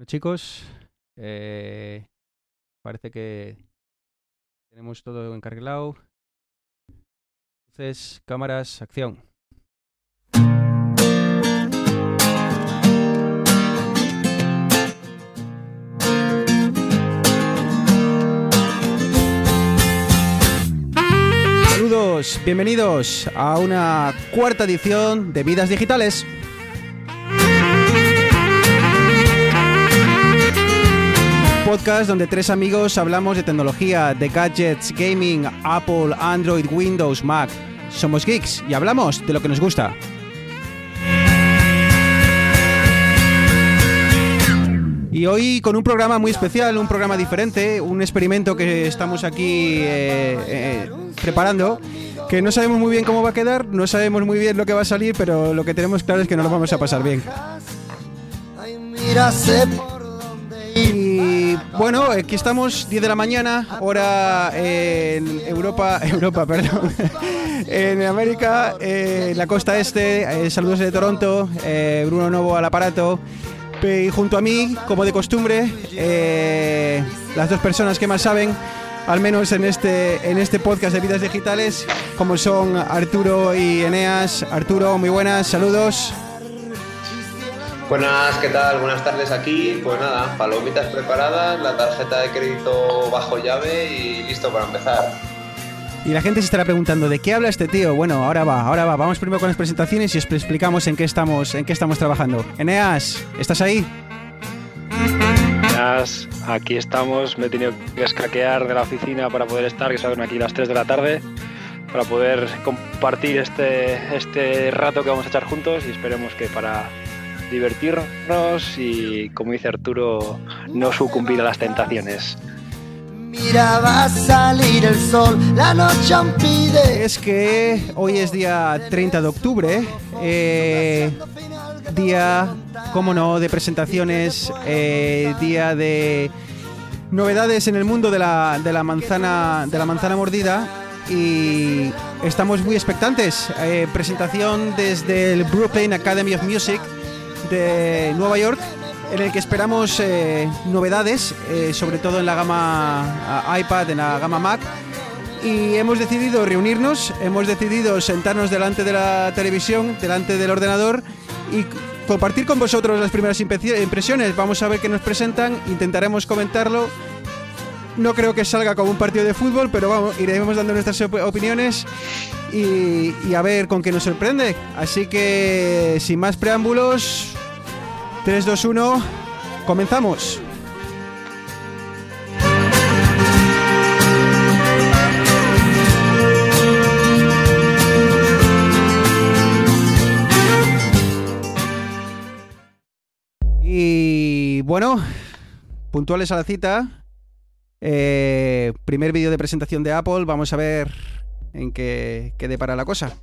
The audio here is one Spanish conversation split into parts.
Bueno, chicos, eh, parece que tenemos todo encarrilado. Entonces, cámaras, acción. Saludos, bienvenidos a una cuarta edición de Vidas Digitales. Podcast donde tres amigos hablamos de tecnología, de gadgets, gaming, Apple, Android, Windows, Mac. Somos geeks y hablamos de lo que nos gusta. Y hoy con un programa muy especial, un programa diferente, un experimento que estamos aquí eh, eh, preparando, que no sabemos muy bien cómo va a quedar, no sabemos muy bien lo que va a salir, pero lo que tenemos claro es que nos lo vamos a pasar bien. Y bueno, aquí estamos, 10 de la mañana, hora en Europa, Europa, perdón, en América, en la costa este, eh, saludos de Toronto, eh, Bruno Novo al aparato, y junto a mí, como de costumbre, eh, las dos personas que más saben, al menos en este, en este podcast de vidas digitales, como son Arturo y Eneas. Arturo, muy buenas, saludos. Buenas, ¿qué tal? Buenas tardes aquí. Pues nada, palomitas preparadas, la tarjeta de crédito bajo llave y listo para empezar. Y la gente se estará preguntando, ¿de qué habla este tío? Bueno, ahora va, ahora va. Vamos primero con las presentaciones y os explicamos en qué estamos, en qué estamos trabajando. Eneas, ¿estás ahí? Buenas, aquí estamos. Me he tenido que escaquear de la oficina para poder estar, que son aquí las 3 de la tarde, para poder compartir este, este rato que vamos a echar juntos y esperemos que para divertirnos y, como dice Arturo, no sucumbir a las tentaciones. Mira, va a salir el sol, la noche pide. Es que hoy es día 30 de octubre, eh, día, como no, de presentaciones, eh, día de novedades en el mundo de la, de la manzana de la manzana mordida y estamos muy expectantes. Eh, presentación desde el Brooklyn Academy of Music de Nueva York en el que esperamos eh, novedades, eh, sobre todo en la gama iPad, en la gama Mac. Y hemos decidido reunirnos, hemos decidido sentarnos delante de la televisión, delante del ordenador y compartir con vosotros las primeras impresiones. Vamos a ver qué nos presentan, intentaremos comentarlo. No creo que salga como un partido de fútbol, pero vamos, iremos dando nuestras opiniones y, y a ver con qué nos sorprende. Así que, sin más preámbulos, 3, 2, 1, comenzamos. Y bueno, puntuales a la cita. Eh, primer vídeo de presentación de Apple. Vamos a ver en qué, qué depara la cosa.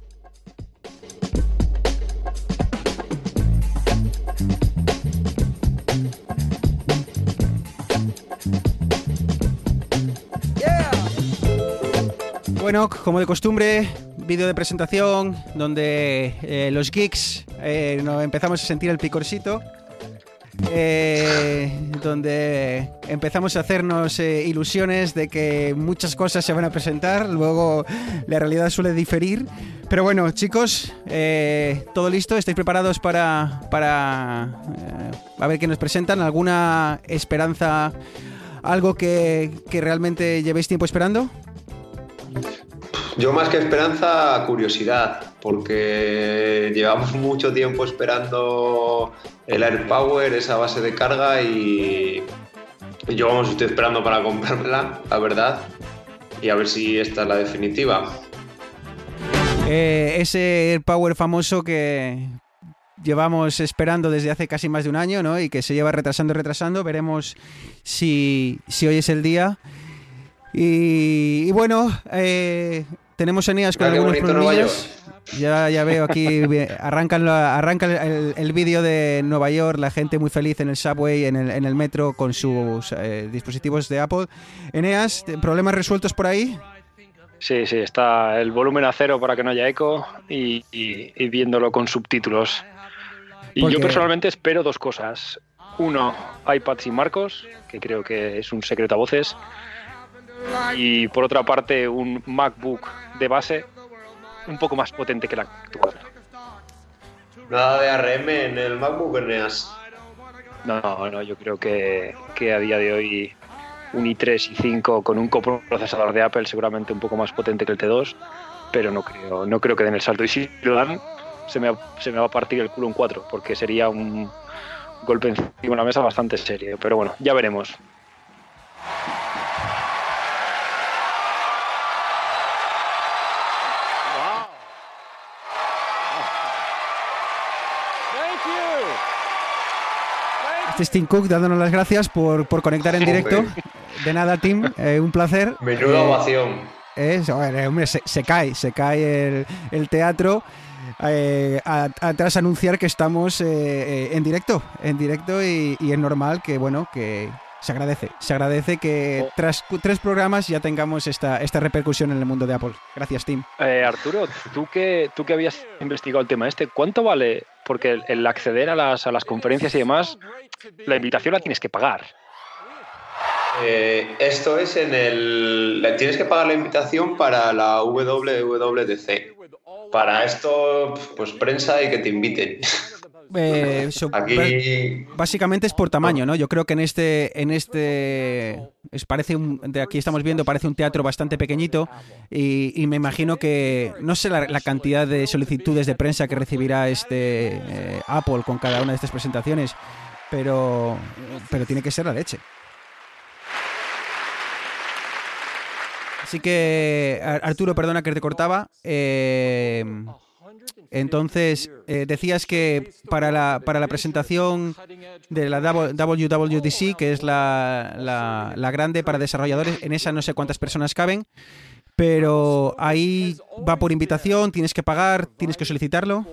Bueno, como de costumbre, vídeo de presentación donde eh, los geeks eh, empezamos a sentir el picorcito. Eh, donde empezamos a hacernos ilusiones de que muchas cosas se van a presentar, luego la realidad suele diferir. Pero bueno, chicos, todo listo, ¿estáis preparados para, para a ver qué nos presentan? ¿Alguna esperanza, algo que, que realmente llevéis tiempo esperando? Yo más que esperanza, curiosidad, porque llevamos mucho tiempo esperando el AirPower, esa base de carga y yo vamos, estoy esperando para comprármela, la verdad, y a ver si esta es la definitiva. Eh, ese AirPower famoso que llevamos esperando desde hace casi más de un año, ¿no? Y que se lleva retrasando y retrasando. Veremos si, si hoy es el día. Y, bueno, eh, tenemos Eneas con algunos problemas. Ya, ya veo aquí, arranca el, vídeo de Nueva York, la gente muy feliz en el subway, en el, en el metro, con sus eh, dispositivos de Apple. Eneas, ¿problemas resueltos por ahí? Sí, sí, está el volumen a cero para que no haya eco y, viéndolo con subtítulos. Y yo personalmente espero dos cosas. uno, iPad sin marcos, que creo que es un secreto a voces. Y por otra parte, un MacBook de base un poco más potente que la actual. Nada de ARM en el MacBook NEAS. No, no, yo creo que, que a día de hoy un i3 y 5 con un coprocesador de Apple seguramente un poco más potente que el T2, pero no creo, no creo que den el salto. Y si lo dan, se me, se me va a partir el culo un 4, porque sería un golpe encima de la mesa bastante serio. Pero bueno, ya veremos. Tim Cook dándonos las gracias por, por conectar en directo. De nada, Tim, eh, un placer. Menuda Eh, ovación. es, hombre, se, se cae, se cae el, el teatro. eh, a- a- tras anunciar que estamos eh, eh, en directo, en directo y, y es normal que, bueno, que se agradece, se agradece que Oh. tras tres programas ya tengamos esta, esta repercusión en el mundo de Apple. Gracias, Tim. Eh, Arturo, tú que, tú que habías investigado el tema este, ¿cuánto vale? Porque el, el acceder a las, a las conferencias y demás, la invitación la tienes que pagar. Eh, esto es en el. Tienes que pagar la invitación para la WWDC. Para esto, pues prensa y que te inviten. Eh, so- Aquí. Básicamente es por tamaño, ¿no? Yo creo que en este, en este, es, parece un, de aquí estamos viendo, parece un teatro bastante pequeñito y, y me imagino que no sé la, la cantidad de solicitudes de prensa que recibirá este eh, Apple con cada una de estas presentaciones, pero, pero tiene que ser la leche. Así que Ar- Arturo, perdona que te cortaba. eh, entonces, eh, decías que para la, para la presentación de la WWDC, que es la, la- la grande para desarrolladores, en esa no sé cuántas personas caben, pero ahí va por invitación, tienes que pagar, tienes que solicitarlo.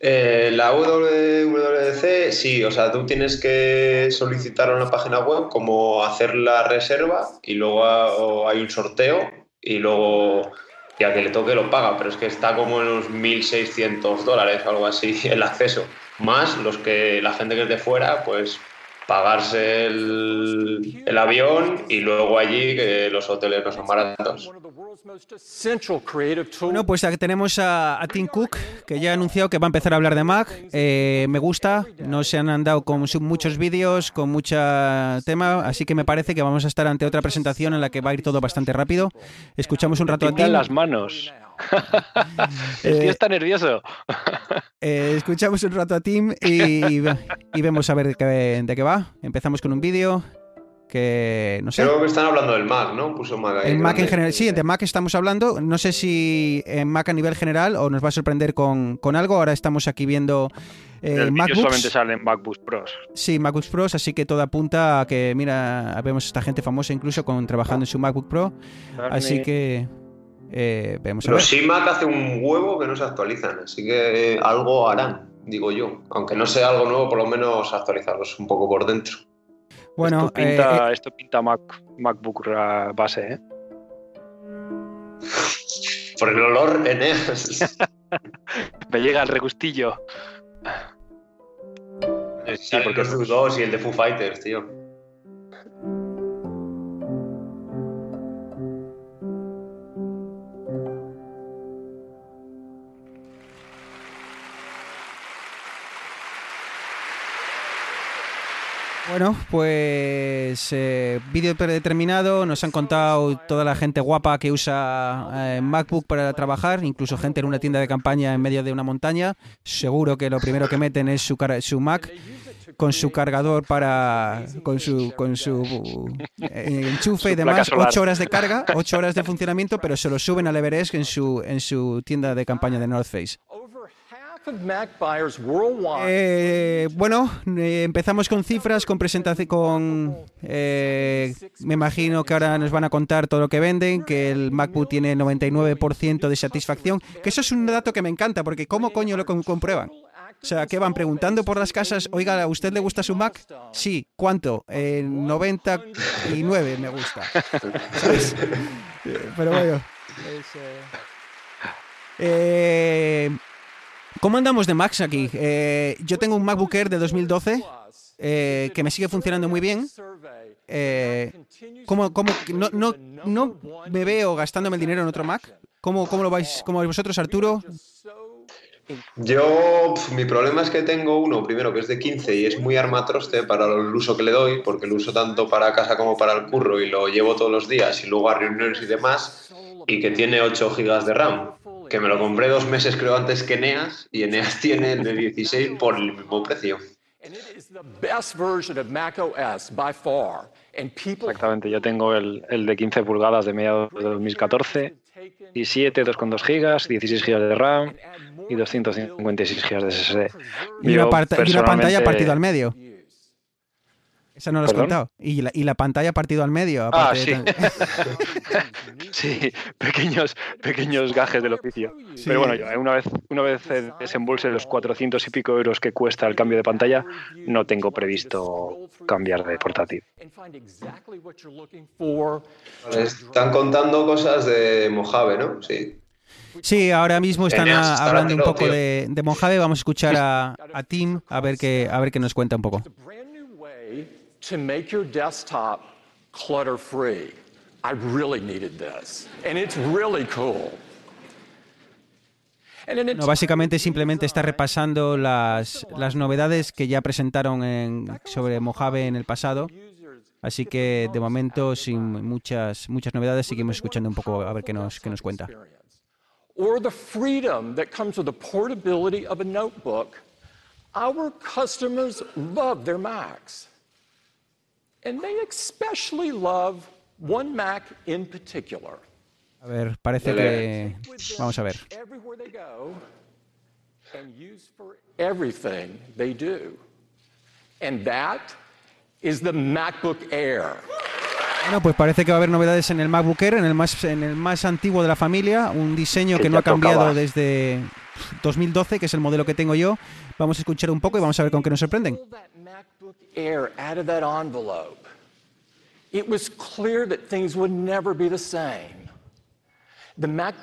Eh, la WWDC, sí, o sea, tú tienes que solicitar una página web, como hacer la reserva y luego ha- hay un sorteo y luego y a que le toque lo paga, pero es que está como en unos 1.600 dólares algo así el acceso. Más los que la gente que es de fuera, pues pagarse el, el avión y luego allí que los hoteles no son baratos. Bueno, pues aquí tenemos a, a Tim Cook, que ya ha anunciado que va a empezar a hablar de Mac. Eh, me gusta, no se han andado con muchos vídeos, con mucho tema, así que me parece que vamos a estar ante otra presentación en la que va a ir todo bastante rápido. Escuchamos un rato a Tim. las manos. El Eh, tío está nervioso. Eh, escuchamos un rato a Tim y, y vemos a ver de qué, de qué va. Empezamos con un vídeo que no sé. Creo que están hablando del Mac, ¿no? Puso Mac ahí. En Mac en general, sí, de Mac estamos hablando. No sé si en Mac a nivel general o nos va a sorprender con, con algo. Ahora estamos aquí viendo eh, el MacBooks. solamente salen MacBooks Pros. Sí, MacBooks Pros, así que todo apunta a que, mira, vemos esta gente famosa incluso con trabajando en su MacBook Pro. Así que eh, vemos a ver. Los iMac hace un huevo que no se actualizan, así que eh, algo harán, digo yo. Aunque no sea algo nuevo, por lo menos actualizarlos un poco por dentro. Bueno, esto pinta, eh, esto pinta Mac, MacBook base, ¿eh? Por el olor Eneas. Me llega el regustillo. sí, porque es 2 y el de Foo Fighters, tío. Bueno, pues eh, vídeo predeterminado, nos han contado toda la gente guapa que usa eh, MacBook para trabajar, incluso gente en una tienda de campaña en medio de una montaña. Seguro que lo primero que meten es su, su Mac con su cargador para con su con su eh, enchufe y demás, ocho horas de carga, ocho horas de funcionamiento, pero se lo suben al Everest en su en su tienda de campaña de North Face. Eh, bueno, eh, empezamos con cifras, con presentación, con... eh, me imagino que ahora nos van a contar todo lo que venden, que el MacBook tiene 99% de satisfacción, que eso es un dato que me encanta, porque ¿cómo coño lo com- comprueban? O sea, ¿qué van preguntando por las casas? Oiga, ¿a usted le gusta su Mac? Sí. ¿Cuánto? Eh, 99 me gusta. ¿Sabes? Pero bueno. es, eh, eh, ¿Cómo andamos de Macs aquí? Eh, yo tengo un MacBook Air de 2012 eh, que me sigue funcionando muy bien. Eh, ¿cómo, cómo, no, no, no me veo gastándome el dinero en otro Mac. ¿Cómo, cómo lo vais, cómo vosotros, Arturo? Yo, mi problema es que tengo uno, primero que es de 15 y es muy armatroste para el uso que le doy, porque lo uso tanto para casa como para el curro y lo llevo todos los días y luego a reuniones y demás, y que tiene 8 GB de RAM, que me lo compré dos meses creo antes que Eneas, y Eneas tiene el de 16 por el mismo precio. Exactamente, yo tengo el, el de 15 pulgadas de mediados de 2014 y 7, 2,2 gigas, 16 gigas de RAM y 256 gigas de SSD. Y una, pantalla partida al medio. Esa no lo has contado. Y la, y la, pantalla partido al medio. Ah, sí. sí, pequeños, pequeños gajes del oficio. Pero bueno, una vez, una vez desembolse los 400 y pico euros que cuesta el cambio de pantalla, no tengo previsto cambiar de portátil. Están contando cosas de Mojave, ¿no? Sí. Sí, ahora mismo están hablando un poco de, de, Mojave. Vamos a escuchar a, a Tim a ver, qué, a ver qué nos cuenta un poco. To make your desktop clutter free. I really needed this. And it's really cool. No, básicamente simplemente está repasando las, las novedades que ya presentaron en, sobre Mojave en el pasado. Así que de momento sin muchas muchas novedades seguimos escuchando un poco a ver qué nos qué nos cuenta. Or the freedom that comes with the portability of a notebook. Our customers love their Macs. And they especially love one Mac in particular. A ver, parece que vamos a ver. And use for everything they do. And that is the MacBook Air. Bueno, pues parece que va a haber novedades en el MacBook Air, en el más, en el más antiguo de la familia, un diseño que no ha cambiado desde 2012, que es el modelo que tengo yo. Vamos a escuchar un poco y vamos a ver con qué nos sorprenden.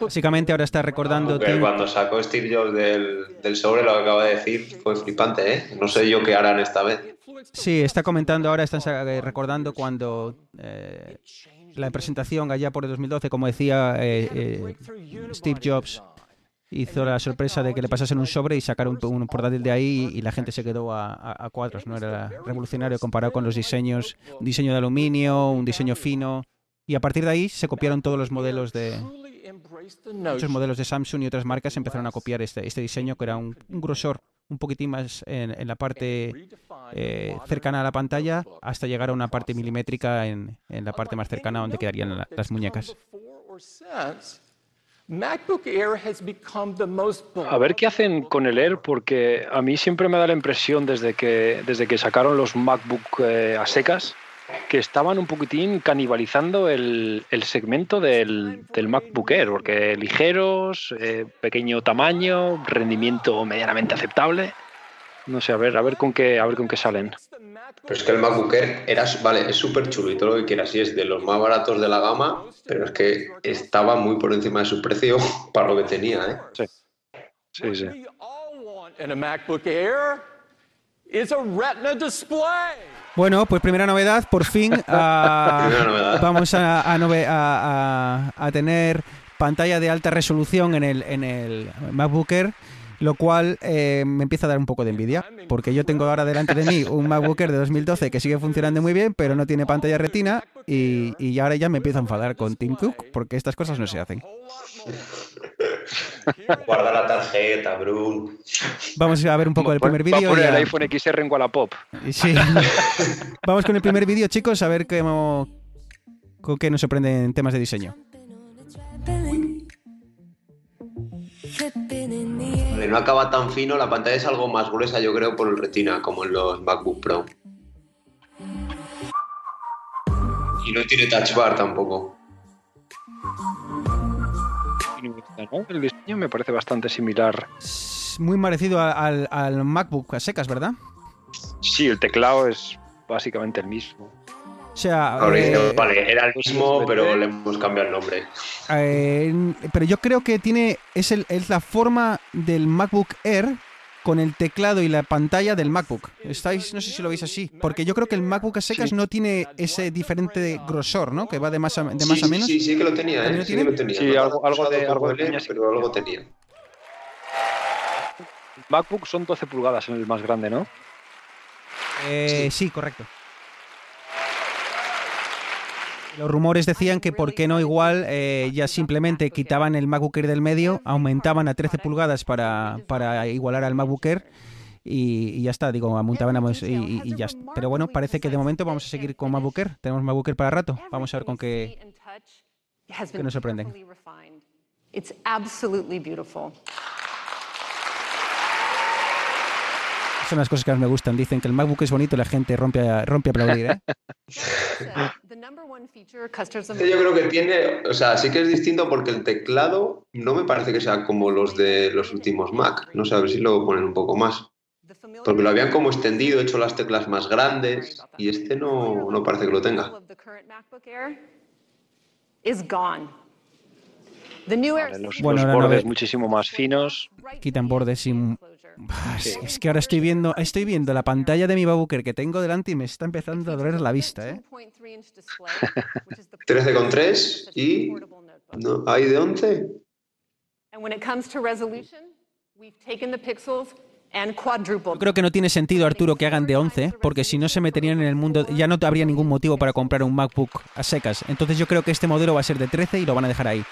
Básicamente ahora está recordando... cuando sacó Steve Jobs del, sobre lo que acaba de decir fue flipante, ¿eh? No sé yo qué harán esta vez. Sí, está comentando ahora, están recordando cuando eh, la presentación allá por el 2012, como decía eh, eh, Steve Jobs, hizo la sorpresa de que le pasasen un sobre y sacaron un, portátil de ahí y la gente se quedó a, cuadros. No era revolucionario comparado con los diseños, un diseño de aluminio, un diseño fino. Y a partir de ahí se copiaron todos los modelos de muchos modelos de Samsung y otras marcas empezaron a copiar este, este diseño que era un, grosor un poquitín más en, la parte eh, cercana a la pantalla hasta llegar a una parte milimétrica en, en la parte más cercana donde quedarían las muñecas. A ver qué hacen con el Air, porque a mí siempre me da la impresión desde que, desde que sacaron los MacBook eh, a secas que estaban un poquitín canibalizando el, segmento del, MacBook Air, porque ligeros, eh, pequeño tamaño, rendimiento medianamente aceptable. No sé, a ver, a ver con qué, a ver con qué salen. Pero es que el MacBook Air era, vale, es súper chulo y todo lo que quieras, y es de los más baratos de la gama, pero es que estaba muy por encima de su precio para lo que tenía, ¿eh? Sí. Sí, sí. Bueno, pues primera novedad, por fin ah, vamos a, a, tener pantalla de alta resolución en el, en el MacBook Air lo cual eh, me empieza a dar un poco de envidia, porque yo tengo ahora delante de mí un MacBook Air de 2012 que sigue funcionando muy bien, pero no tiene pantalla retina y, y ahora ya me empiezo a enfadar con Tim Cook porque estas cosas no se hacen. Guarda la tarjeta, Brun. Vamos a ver un poco el primer vídeo. Va el iPhone XR en Wallapop. Sí. Vamos con el primer vídeo, chicos, a ver qué, con qué nos sorprenden temas de diseño. No acaba tan fino, la pantalla es algo más gruesa, yo creo, por el retina, como en los MacBook Pro. Y no tiene touch bar tampoco. El diseño me parece bastante similar. Muy parecido al, al MacBook a secas, ¿verdad? Sí, el teclado es básicamente el mismo. O sea, eh, vale, era el mismo, pero le hemos cambiado el nombre. Eh, pero yo creo que tiene es, el, es la forma del MacBook Air con el teclado y la pantalla del MacBook. Estáis, no sé si lo veis así, porque yo creo que el MacBook a secas no tiene ese diferente grosor, ¿no? Que va de más a, de más a menos. Sí, sí que lo tenía, ¿eh? Sí, que lo tenía. Sí, algo, algo, de, algo de tenía, pero algo tenía. MacBook son 12 pulgadas en el más grande, ¿no? Eh, sí. correcto. Los rumores decían que por qué no igual eh, ya simplemente quitaban el MacBook Air del medio, aumentaban a 13 pulgadas para, para igualar al MacBook Air y, ya está, digo, aumentaban y, y, ya Pero bueno, parece que de momento vamos a seguir con MacBook Air. Tenemos MacBook Air para rato. Vamos a ver con qué, qué nos sorprenden. Son las cosas que más me gustan. Dicen que el MacBook es bonito y la gente rompe a, rompe a aplaudir. ¿eh? Yo creo que tiene, o sea, sí que es distinto porque el teclado no me parece que sea como los de los últimos Mac. No sé, a ver si lo ponen un poco más. Porque lo habían como extendido, hecho las teclas más grandes y este no, no parece que lo tenga. los, bordes muchísimo más finos. Quitan bordes y es, que ahora estoy viendo, estoy viendo la pantalla de mi Babuker que tengo delante y me está empezando a doler la vista, ¿eh? 13,3 y no, hay de 11. Yo creo que no tiene sentido, Arturo, que hagan de 11, porque si no se meterían en el mundo, ya no habría ningún motivo para comprar un MacBook a secas. Entonces yo creo que este modelo va a ser de 13 y lo van a dejar ahí.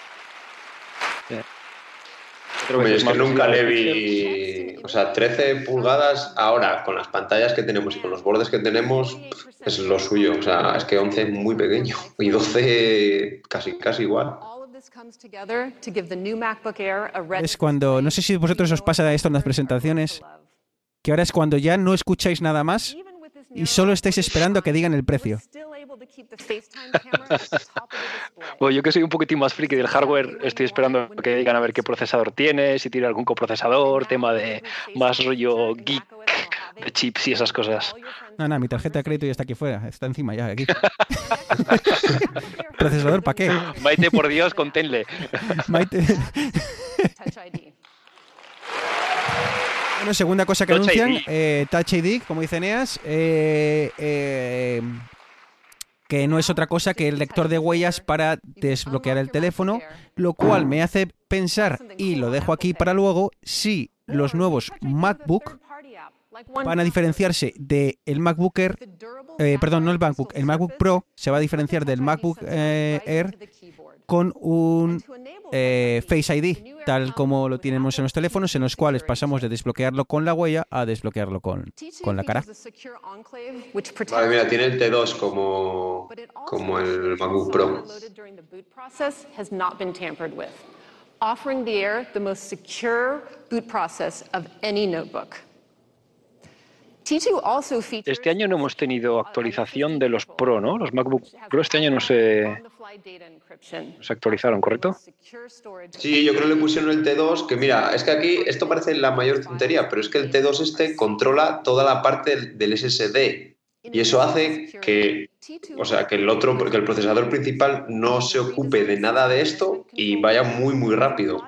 Es que nunca le vi. O sea, 13 pulgadas ahora, con las pantallas que tenemos y con los bordes que tenemos, es lo suyo. O sea, es que 11 es muy pequeño y 12 casi, casi igual. Es cuando, no sé si vosotros os pasa esto en las presentaciones, que ahora es cuando ya no escucháis nada más y solo estáis esperando que digan el precio. Bueno, yo que soy un poquitín más friki del hardware, estoy esperando que digan a ver qué procesador tiene, si tiene algún coprocesador, tema de más rollo geek de chips y esas cosas. No, no, mi tarjeta de crédito ya está aquí fuera, está encima ya, aquí. ¿Procesador para qué? Maite, por Dios, conténle. Maite. Bueno, segunda cosa que anuncian, eh, Touch ID, como dice Neas, eh, eh, que no es otra cosa que el lector de huellas para desbloquear el teléfono, lo cual me hace pensar, y lo dejo aquí para luego, si los nuevos MacBook van a diferenciarse del MacBook Air, perdón, no el MacBook, el MacBook Pro se va a diferenciar del MacBook Air con un eh, Face ID, tal como lo tenemos en los teléfonos, en los cuales pasamos de desbloquearlo con la huella a desbloquearlo con, con la cara. Vale, mira, tiene el T2 como, como el MacBook Pro. offering the Air the most secure boot process of any notebook. Este año no hemos tenido actualización de los Pro, ¿no? Los MacBook Pro este año no se, se actualizaron, ¿correcto? Sí, yo creo que le pusieron el T2, que mira, es que aquí esto parece la mayor tontería, pero es que el T2 este controla toda la parte del SSD. Y eso hace que, o sea, que el otro, que el procesador principal no se ocupe de nada de esto y vaya muy, muy rápido.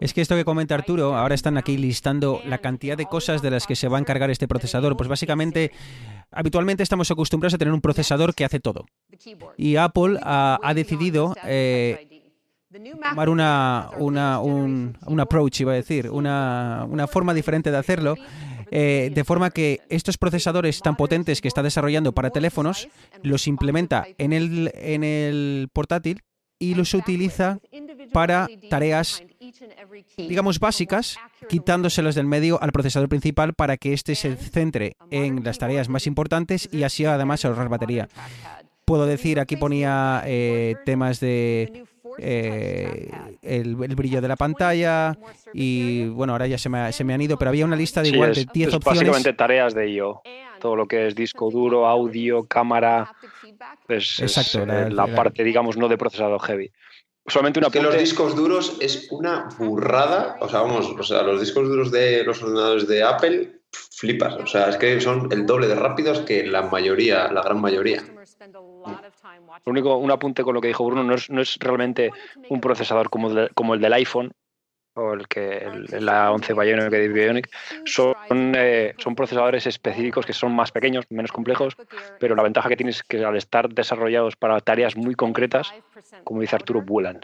Es que esto que comenta Arturo, ahora están aquí listando la cantidad de cosas de las que se va a encargar este procesador. Pues básicamente, habitualmente estamos acostumbrados a tener un procesador que hace todo. Y Apple ha, decidido eh, tomar una, una, un, approach, iba a decir, una, una forma diferente de hacerlo. Eh, de forma que estos procesadores tan potentes que está desarrollando para teléfonos los implementa en el, en el portátil y los utiliza para tareas, digamos, básicas, quitándoselas del medio al procesador principal para que éste se centre en las tareas más importantes y así además ahorrar batería. Puedo decir, aquí ponía eh, temas de eh, el, brillo de la pantalla y bueno, ahora ya se me, se me han ido, pero había una lista de igual de 10 opciones. Básicamente tareas de IO, todo lo que es disco duro, audio, cámara, pues Exacto, la, parte, digamos, no de procesador heavy solamente una que los discos duros es una burrada. O sea, vamos, o sea, los discos duros de los ordenadores de Apple, flipas. O sea, es que son el doble de rápidos que la mayoría, la gran mayoría. Lo único, un apunte con lo que dijo Bruno, no es, no es realmente un procesador como, como el del iPhone, o el que la 11 Bionic de Bionic son, eh, son procesadores específicos que son más pequeños, menos complejos, pero la ventaja que tienes es que al estar desarrollados para tareas muy concretas, como dice Arturo, vuelan.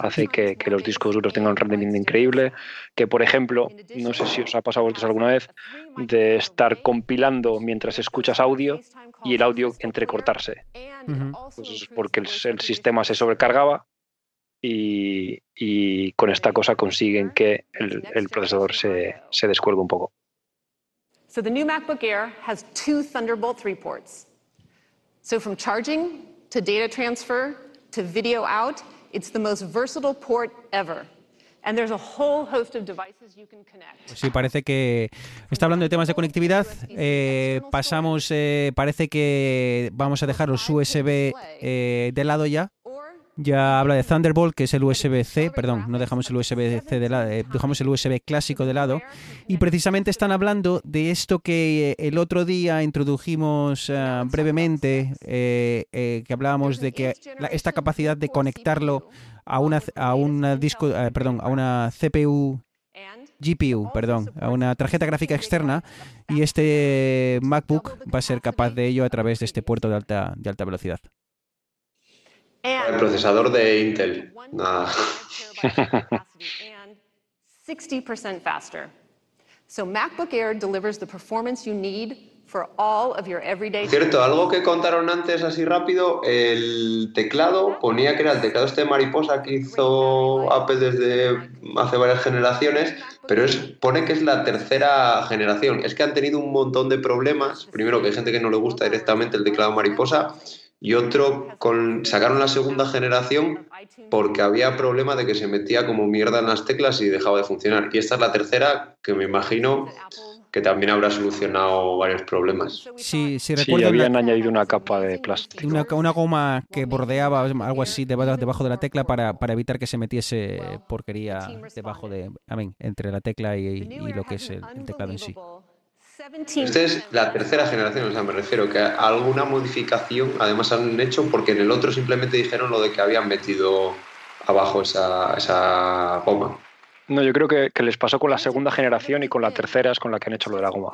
Hace que, que los discos duros tengan un rendimiento increíble, que por ejemplo, no sé si os ha pasado a vosotros alguna vez, de estar compilando mientras escuchas audio y el audio entrecortarse. Pues es porque el, el sistema se sobrecargaba y, con esta cosa consiguen que el, procesador se, se descuelgue un poco. So the new MacBook Air has two Thunderbolt 3 ports. So from charging to data transfer to video out, it's the most versatile port ever. And there's a whole host of devices you can connect. Pues sí, parece que está hablando de temas de conectividad. Eh, pasamos, eh, parece que vamos a dejar los USB eh, de lado ya ya habla de Thunderbolt, que es el USB-C, perdón, no dejamos el USB-C de lado, eh, dejamos el USB clásico de lado. Y precisamente están hablando de esto que eh, el otro día introdujimos eh, brevemente, que hablábamos de que esta capacidad de conectarlo a una, a una disco, perdón, a una CPU GPU, perdón, a una tarjeta gráfica externa y este MacBook va a ser capaz de ello a través de este puerto de alta, de alta velocidad. El procesador de Intel. Nada. 60% faster. So MacBook Air delivers the performance you need for all of your everyday Cierto, algo que contaron antes así rápido, el teclado ponía que era el teclado este de mariposa que hizo Apple desde hace varias generaciones, pero es, pone que es la tercera generación. Es que han tenido un montón de problemas. Primero que hay gente que no le gusta directamente el teclado mariposa y otro con sacaron la segunda generación porque había problema de que se metía como mierda en las teclas y dejaba de funcionar. Y esta es la tercera que me imagino que también habrá solucionado varios problemas. Sí, sí, habían añadido una capa de plástico. Una, goma que bordeaba algo así debajo de la tecla para, evitar que se metiese porquería debajo de, entre la tecla y, lo que es el teclado en sí. Esta es la tercera generación, o sea, me refiero que alguna modificación además han hecho porque en el otro simplemente dijeron lo de que habían metido abajo esa, esa goma. No, yo creo que, les pasó con la segunda generación y con la tercera es con la que han hecho lo de la goma.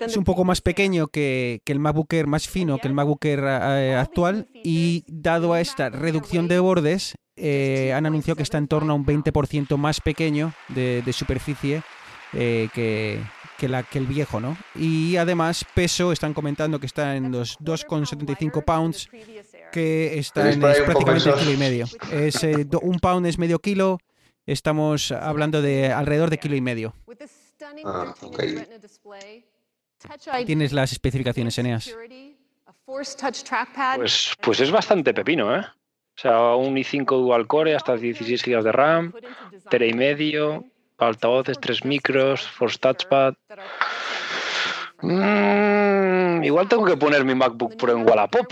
Es un poco más pequeño que, el MacBook Air, más fino que el MacBook Air eh, actual y dado a esta reducción de bordes, eh, han anunciado que está en torno a un 20% más pequeño de, superficie eh, que, la, que el viejo, ¿no? Y además peso, están comentando que está en los 2,75 pounds, que está en prácticamente un kilo y medio. Es, eh, un pound es medio kilo, estamos hablando de alrededor de kilo y medio. Ah, Tienes las especificaciones, Eneas. Pues, pues es bastante pepino, ¿eh? O sea, un i5 dual core hasta 16 GB de RAM, tera y medio, altavoces 3 micros, Force Touchpad. Mm, igual tengo que poner mi MacBook Pro en Wallapop.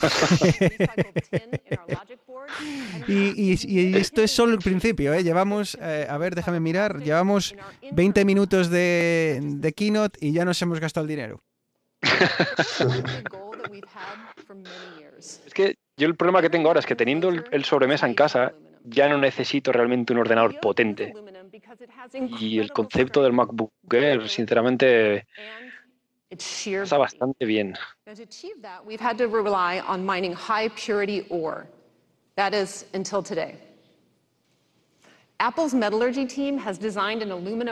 y, y, esto es solo el principio, ¿eh? Llevamos, eh, a ver, déjame mirar, llevamos 20 minutos de, de keynote y ya nos hemos gastado el dinero. es que yo el problema que tengo ahora es que teniendo el, sobremesa en casa, ya no necesito realmente un ordenador potente. Y el concepto del MacBook Air, sinceramente, está bastante bien.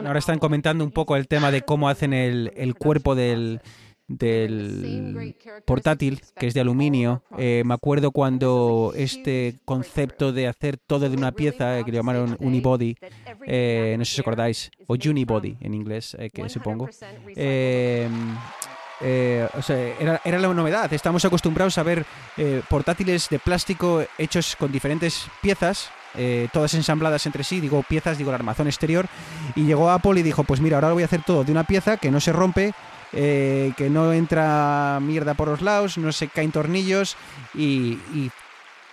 Ahora están comentando un poco el tema de cómo hacen el cuerpo del, del portátil, que es de aluminio. Eh, me acuerdo cuando este concepto de hacer todo de una pieza, eh, que llamaron unibody, eh, no sé si os acordáis, o unibody en inglés, que supongo. era, era, la novedad. Estamos acostumbrados a ver portátiles de plástico hechos con diferentes piezas, todas ensambladas entre sí, digo piezas, digo el armazón exterior, y llegó Apple y dijo, pues mira, ahora lo voy a hacer todo de una pieza que no se rompe, eh, que no entra mierda por los lados, no se caen tornillos y,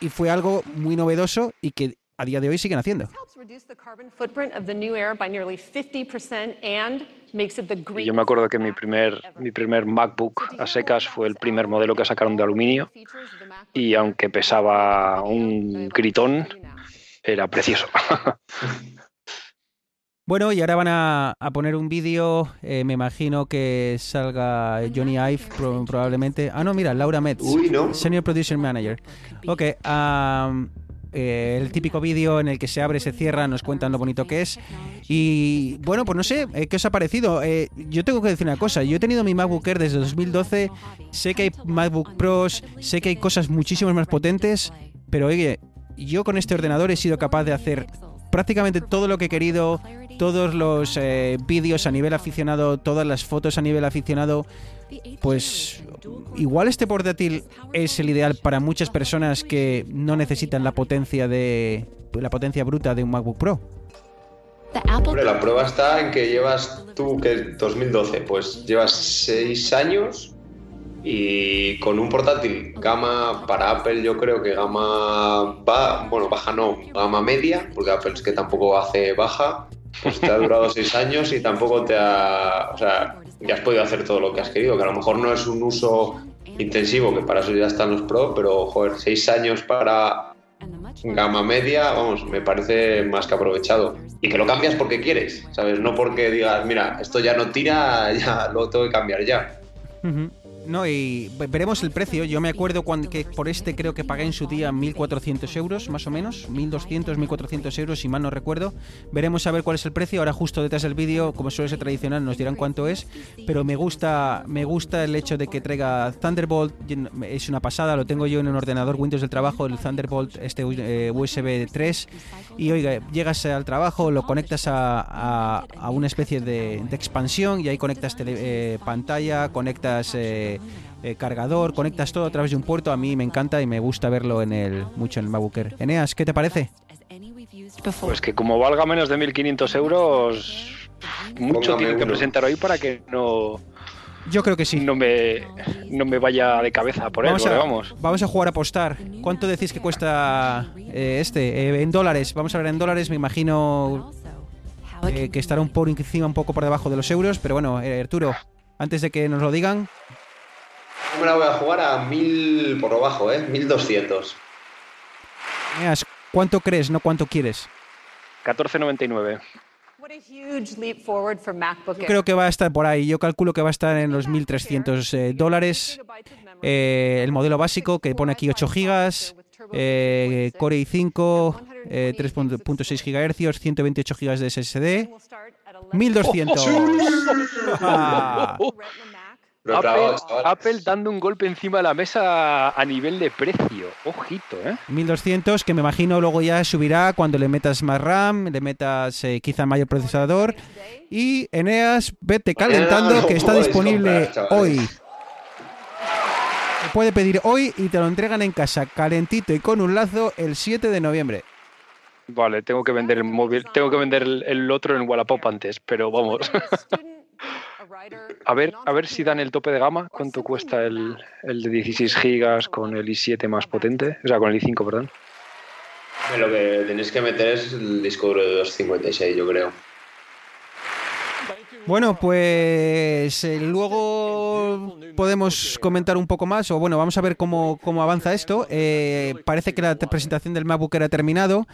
fue algo muy novedoso y que a día de hoy siguen haciendo. yo me acuerdo que mi primer, mi primer MacBook a secas fue el primer modelo que sacaron de aluminio y aunque pesaba un gritón, era precioso. Bueno, y ahora van a, poner un vídeo, eh, me imagino que salga Johnny Ive probablemente. Ah, no, mira, Laura Metz, Senior Producer Manager. Ok, eh, el típico vídeo en el que se abre, se cierra, nos cuentan lo bonito que es. Y bueno, pues no sé, eh, ¿qué os ha parecido? yo tengo que decir una cosa, yo he tenido mi MacBook Air desde 2012, sé que hay MacBook Pros, sé que hay cosas muchísimo más potentes, pero oye, yo con este ordenador he sido capaz de hacer prácticamente todo lo que he querido, todos los eh, vídeos a nivel aficionado, todas las fotos a nivel aficionado, pues igual este portátil es el ideal para muchas personas que no necesitan la potencia de la potencia bruta de un MacBook Pro. Hombre, la prueba está en que llevas tú, que 2012, pues llevas seis años y con un portátil gama para Apple yo creo que gama va, bueno, baja no, gama media, porque Apple es que tampoco hace baja, pues te ha durado seis años y tampoco te ha, o sea, ya has podido hacer todo lo que has querido, que a lo mejor no es un uso intensivo, que para eso ya están los Pro, pero joder, seis años para gama media, vamos, me parece más que aprovechado. Y que lo cambias porque quieres, ¿sabes? No porque digas, mira, esto ya no tira, ya lo tengo que cambiar ya. No, y veremos el precio. Yo me acuerdo cuando, que por este creo que pagué en su día 1.400 euros, más o menos. 1.200, 1.400 euros, si mal no recuerdo. Veremos a ver cuál es el precio. Ahora justo detrás del vídeo, como suele ser tradicional, nos dirán cuánto es. Pero me gusta, me gusta el hecho de que traiga Thunderbolt. Es una pasada, lo tengo yo en un ordenador Windows del trabajo, el Thunderbolt este USB eh, 3. Y oiga, llegas al trabajo, lo conectas a, a, una especie de, expansión y ahí conectas eh, pantalla, conectas... Eh, eh, cargador, conectas todo a través de un puerto. A mí me encanta y me gusta verlo en el mucho en el MacBook Eneas, ¿qué te parece? Pues que como valga menos de 1.500 euros, mucho tiene que presentar hoy para que no... Yo creo que sí. No me, no me vaya de cabeza por vamos él, a, vamos. Vamos a jugar a apostar. ¿Cuánto decís que cuesta eh, este? Eh, en dólares. Vamos a ver en dólares, me imagino que estará un por encima, un poco por debajo de los euros. Pero bueno, Arturo, antes de que nos lo digan, yo me la voy a jugar a mil por lo bajo, ¿eh? 1200. ¿Cuánto crees, no cuánto quieres? 14.99. Yo creo que va a estar por ahí. Yo calculo que va a estar en los 1.300 eh, dólares. Eh, el modelo básico que pone aquí 8 gigas, eh, Core i5, 3.6 GHz, 128 GB de SSD. 1.200. Apple, dando un golpe encima de la mesa a nivel de precio. Ojito, ¿eh? 1200, que me imagino luego ya subirá cuando le metas más RAM, le metas eh, quizá mayor procesador. Y Eneas, vete calentando, que está disponible hoy. Se puede pedir hoy y te lo entregan en casa, calentito y con un lazo, el 7 de noviembre. Vale, tengo que vender el móvil, tengo que vender el, el otro en Wallapop antes, pero vamos. A ver, a ver si dan el tope de gama, cuánto cuesta el, de 16 gigas con el i7 más potente, o sea, con el i5, perdón. Lo que tenéis que meter es el disco duro de 256, yo creo. Bueno, pues eh, luego podemos comentar un poco más, o bueno, vamos a ver cómo, avanza esto. Eh, parece que la presentación del MacBook era terminado.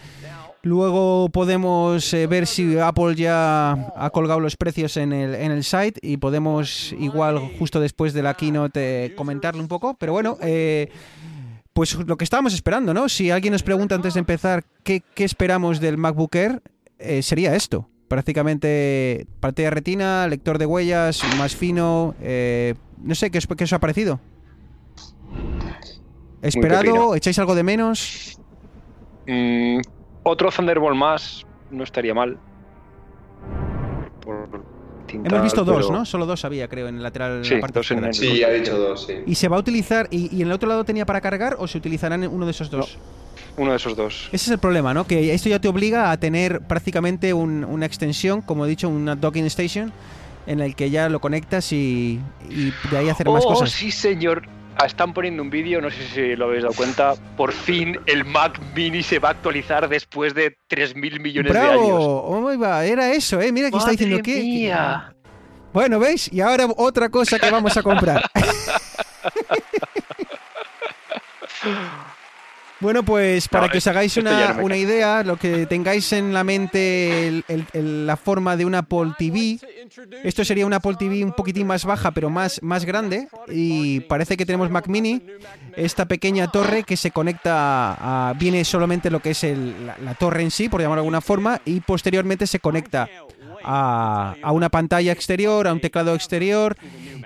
Luego podemos eh, ver si Apple ya ha colgado los precios en el, en el site y podemos igual justo después de la keynote eh, comentarlo un poco. Pero bueno, eh, pues lo que estábamos esperando, ¿no? Si alguien nos pregunta antes de empezar qué, esperamos del MacBook Air, sería esto. Prácticamente pantalla retina, lector de huellas, más fino. no sé, ¿qué, ¿qué os ha parecido? ¿Esperado? ¿Echáis algo de menos? Mm, otro Thunderbolt más no estaría mal. Hemos visto dos, ¿no? Solo dos había, creo, en el lateral. Sí, dos en el... sí ha dicho dos, sí. ¿Y se va a utilizar, y, en el otro lado tenía para cargar o se utilizarán uno de esos dos? uno de esos dos. Ese es el problema, ¿no? Que esto ya te obliga a tener prácticamente una extensión, como he dicho, una docking station, en el que ya lo conectas y, de ahí hacer más oh, cosas. Sí, señor. Ah, están poniendo un vídeo, no sé si lo habéis dado cuenta. Por fin el Mac Mini se va a actualizar después de 3.000 millones de años. ¡Oh, era eso, eh! Mira que está diciendo que. Bueno, ¿veis? Y ahora otra cosa que vamos a comprar. Bueno, pues para que os hagáis una, una, idea, lo que tengáis en la mente la forma de una Apple TV, esto sería una Apple TV un poquitín más baja, pero más, más grande. Y parece que tenemos Mac Mini, esta pequeña torre que se conecta a, viene solamente lo que es la, torre en sí, por llamarlo de alguna forma, y posteriormente se conecta a, a una pantalla exterior, a un teclado exterior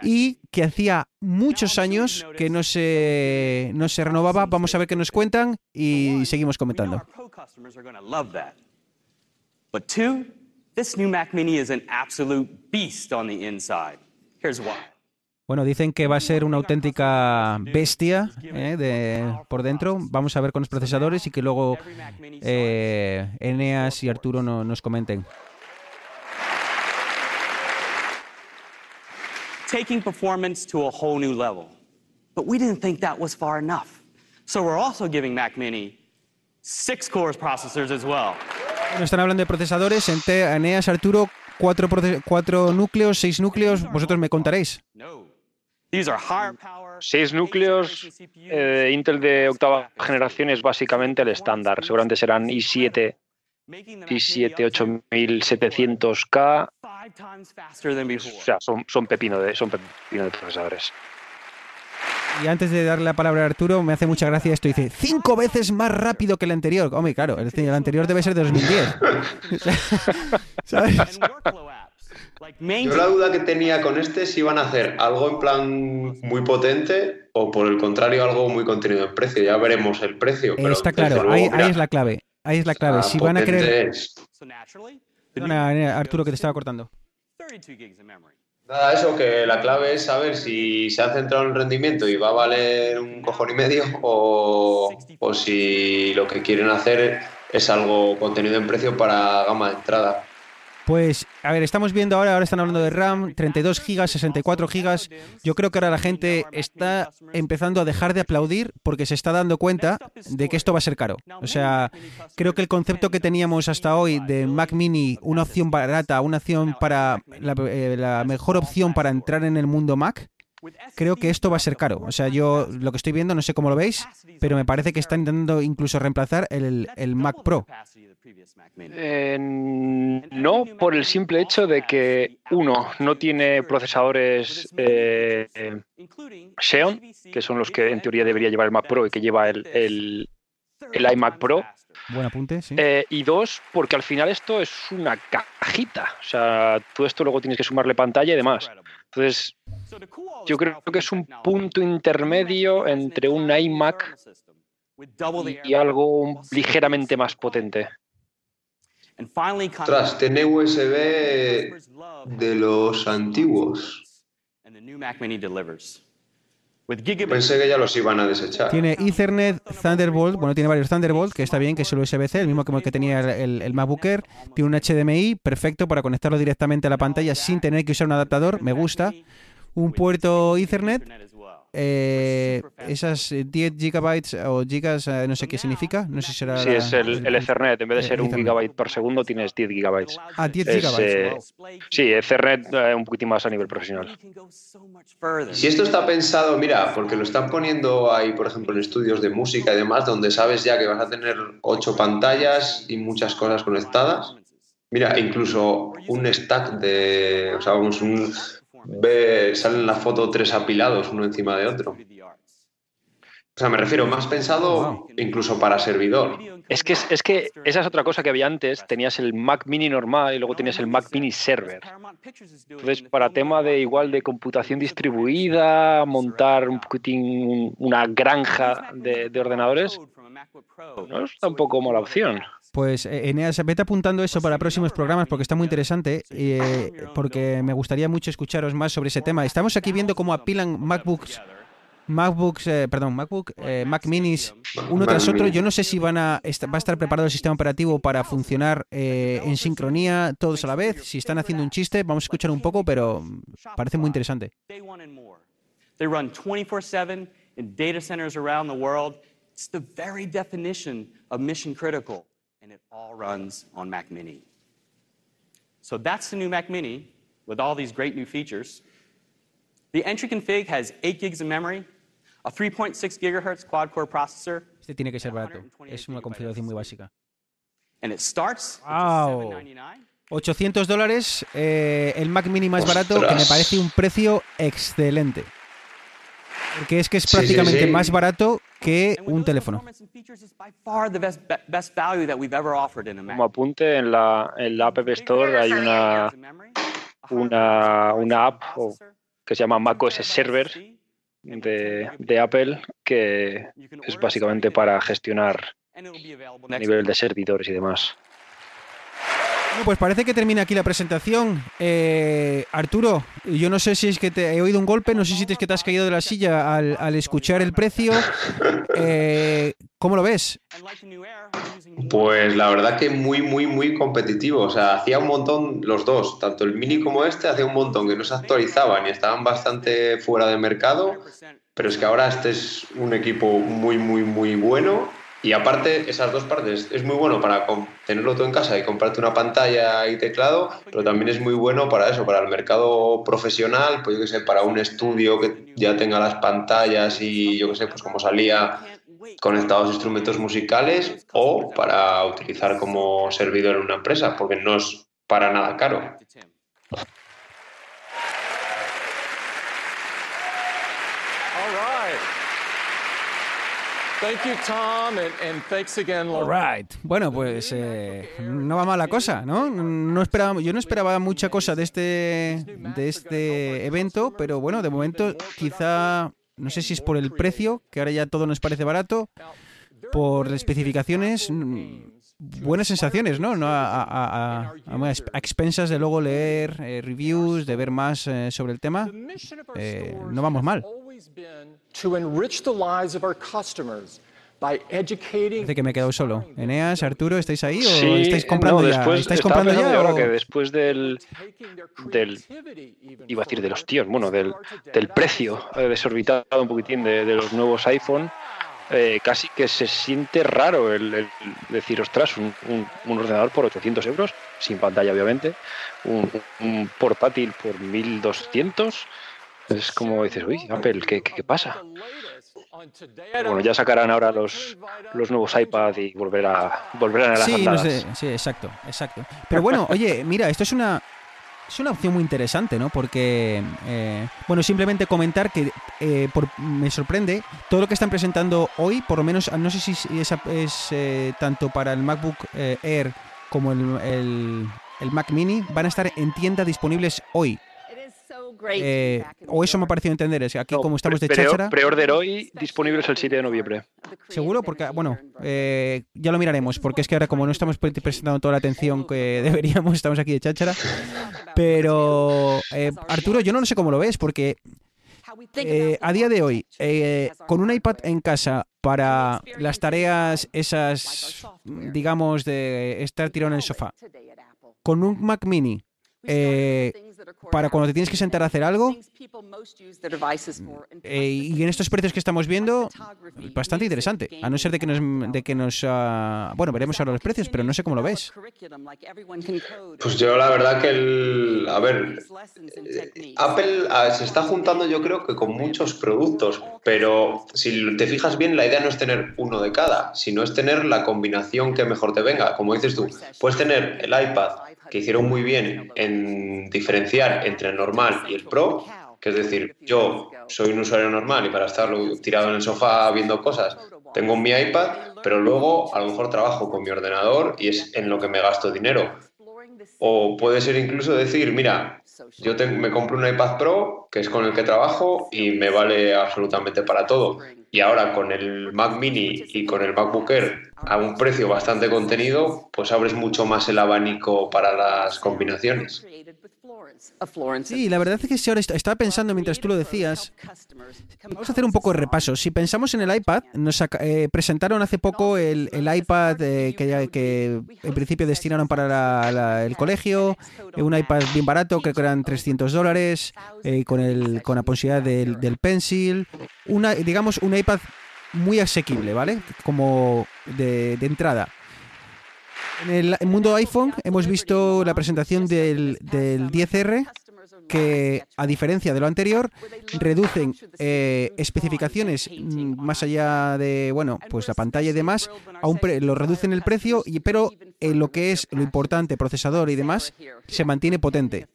y que hacía muchos años que no se, no se renovaba. Vamos a ver qué nos cuentan y seguimos comentando. Bueno, dicen que va a ser una auténtica bestia eh, de, por dentro. Vamos a ver con los procesadores y que luego eh, Eneas y Arturo nos comenten. taking performance to a whole new level. But we didn't think that was far enough. So we're also giving Mac Mini six cores processors as well. Bueno, están hablando de procesadores. En Eneas Arturo, cuatro, cuatro núcleos, seis núcleos. Vosotros me contaréis. Seis núcleos. Eh, Intel de octava generación es básicamente el estándar. Seguramente serán i7 i7 8700K. O sea, son, son, pepino de, son pepino de procesadores. Y antes de darle la palabra a Arturo, me hace mucha gracia esto. Dice, cinco veces más rápido que el anterior. Hombre, claro, el, anterior debe ser de 2010. ¿Sabes? Yo la duda que tenía con este es si iban a hacer algo en plan muy potente o por el contrario algo muy contenido en precio. Ya veremos el precio. Pero Está claro, ahí, es la clave. Ahí es la clave. si van a querer. Arturo, que te estaba cortando. Nada, eso que la clave es saber si se ha centrado en rendimiento y va a valer un cojón y medio o, o si lo que quieren hacer es algo contenido en precio para gama de entrada. Pues, a ver, estamos viendo ahora, ahora están hablando de RAM, 32 GB, 64 GB. Yo creo que ahora la gente está empezando a dejar de aplaudir porque se está dando cuenta de que esto va a ser caro. O sea, creo que el concepto que teníamos hasta hoy de Mac Mini, una opción barata, una opción para la, eh, la mejor opción para entrar en el mundo Mac, creo que esto va a ser caro. O sea, yo lo que estoy viendo, no sé cómo lo veis, pero me parece que están intentando incluso reemplazar el, el Mac Pro. Eh, no, por el simple hecho de que, uno, no tiene procesadores eh, Xeon, que son los que en teoría debería llevar el Mac Pro y que lleva el, el, iMac Pro. Buen apunte, sí. Eh, y dos, porque al final esto es una cajita. O sea, todo esto luego tienes que sumarle pantalla y demás. Entonces, yo creo que es un punto intermedio entre un iMac y algo ligeramente más potente. Tras, tiene USB de los antiguos. Pensé que ya los iban a desechar. Tiene Ethernet, Thunderbolt, bueno, tiene varios Thunderbolt, que está bien, que es el USB-C, el mismo que, que tenía el, el, MacBook Air. Tiene un HDMI, perfecto para conectarlo directamente a la pantalla sin tener que usar un adaptador, me gusta. Un puerto Ethernet eh, esas 10 gigabytes o gigas, eh, no sé qué significa, no sé si será... Sí, es el, Ethernet, en vez de ser un gigabyte por segundo tienes 10 gigabytes. Ah, 10 gigabytes. Eh, sí, Ethernet un poquitín más a nivel profesional. Si esto está pensado, mira, porque lo están poniendo ahí, por ejemplo, en estudios de música y demás, donde sabes ya que vas a tener 8 pantallas y muchas cosas conectadas. Mira, incluso un stack de, o sea, vamos, un, ve, salen la foto tres apilados uno encima de otro. O sea, me refiero más pensado incluso para servidor. Es que, es que esa es otra cosa que había antes. Tenías el Mac Mini normal y luego tenías el Mac Mini Server. Entonces, para tema de igual de computación distribuida, montar un poquitín una granja de, ordenadores, no es tampoco mala opción. Pues eh, Eneas, vete apuntando eso para próximos programas porque está muy interesante, eh, porque me gustaría mucho escucharos más sobre ese tema. Estamos aquí viendo cómo apilan MacBooks, MacBooks, eh, perdón, MacBook, Mac Minis uno tras otro. Yo no sé si van a va a estar preparado el sistema operativo para funcionar en sincronía todos a la vez. Si están haciendo un chiste, vamos a escuchar un poco, pero parece muy interesante. They run 24/7 in data centers around the world. It's the very definition of mission critical and it all runs on Mac Mini. So that's the new Mac Mini. with all these great new features. The entry config has 8 gigs of memory, a 3.6 gigahertz quad-core processor. Este tiene que ser barato. Es una configuración muy básica. And it starts wow. 800 dólares, eh, el Mac Mini más barato, que me parece un precio excelente. Porque es que es prácticamente más barato que un teléfono. Como apunte, en la, en la App Store hay una, una, una app que se llama macOS Server de, de Apple, que es básicamente para gestionar nivel de servidores y demás. Pues parece que termina aquí la presentación. Eh, Arturo, yo no sé si es que te he oído un golpe, no sé si es que te has caído de la silla al, escuchar el precio. Eh, ¿Cómo lo ves? Pues la verdad que muy, muy, muy competitivo. O sea, hacía un montón los dos, tanto el mini como este, hacía un montón que no se actualizaban y estaban bastante fuera de mercado. Pero es que ahora este es un equipo muy, muy, muy bueno y aparte, esas dos partes es muy bueno para tenerlo todo en casa y comprarte una pantalla y teclado, pero también es muy bueno para eso, para el mercado profesional, pues yo que sé, para un estudio que ya tenga las pantallas y yo que sé, pues como salía conectados instrumentos musicales o para utilizar como servidor en una empresa, porque no es para nada caro. Thank Tom, and, thanks again, All. Bueno, pues eh, no va mal la cosa, ¿no? No esperaba, yo no esperaba mucha cosa de este, de este evento, pero bueno, de momento quizá, no sé si es por el precio, que ahora ya todo nos parece barato, por especificaciones, mm, buenas sensaciones, ¿no? no a, expensas de luego leer eh, reviews, de ver más eh, sobre el tema, no vamos mal. Dice que me he quedado solo. Eneas, Arturo, ¿estáis ahí o estáis comprando después, ya? ¿Estáis comprando ya? Ahora que después del, del, iba a decir de los tíos, bueno, del, del precio desorbitado un poquitín de, los nuevos iPhone, eh, casi que se siente raro el, decir, ostras, un, un, ordenador por 800 euros, sin pantalla obviamente, un, un portátil por 1200 es como dices, uy, Apple, ¿qué, qué, pasa? Bueno, ya sacarán ahora los, los nuevos iPad y volverá, volverán a las sí, no sé, sí, exacto, exacto. Pero bueno, oye, mira, esto es una, es una opción muy interesante, ¿no? Porque, eh, bueno, simplemente comentar que eh, me sorprende todo lo que están presentando hoy, por lo menos, no sé si es, es eh, tanto para el MacBook Air como el, el, el Mac Mini, van a estar en tienda disponibles hoy. Eh, o eso me ha parecido entender, es que aquí como estamos de cháchara... Preorder hoy, disponibles el 7 de noviembre. ¿Seguro? Porque, bueno, eh, ya lo miraremos, porque es que ahora como no estamos presentando toda la atención que deberíamos, estamos aquí de cháchara. Pero, eh, Arturo, yo no sé cómo lo ves, porque a día de hoy, con un iPad en casa para las tareas esas, digamos, de estar tirado en el sofá, con un Mac mini, eh, para cuando te tienes que sentar a hacer algo. Eh, y en estos precios que estamos viendo, bastante interesante. A no ser de que nos. De que nos ah, bueno, veremos ahora los precios, pero no sé cómo lo ves. Pues yo la verdad que el. A ver. Eh, Apple se está juntando, yo creo que con muchos productos, pero si te fijas bien, la idea no es tener uno de cada, sino es tener la combinación que mejor te venga. Como dices tú, puedes tener el iPad que hicieron muy bien en diferenciar entre el normal y el pro, que es decir, yo soy un usuario normal y para estar tirado en el sofá viendo cosas, tengo mi iPad, pero luego a lo mejor trabajo con mi ordenador y es en lo que me gasto dinero. O puede ser incluso decir, mira, yo me compro un iPad Pro, que es con el que trabajo y me vale absolutamente para todo. Y ahora con el Mac Mini y con el MacBook Air a un precio bastante contenido, pues abres mucho más el abanico para las combinaciones. Sí, la verdad es que si ahora estaba pensando mientras tú lo decías, vamos a hacer un poco de repaso. Si pensamos en el iPad, nos eh, presentaron hace poco el, iPad eh, que, que, en principio destinaron para el colegio, eh, un iPad bien barato, creo que eran 300 dólares, con, el, con la posibilidad del, del Pencil, una, digamos un iPad muy asequible, ¿vale? Como de, de entrada. En el mundo iPhone hemos visto la presentación del, del 10R que, a diferencia de lo anterior, reducen eh, especificaciones mm, más allá de, bueno, pues la pantalla y demás, lo reducen el precio, y, pero en lo que es lo importante, procesador y demás, se mantiene potente.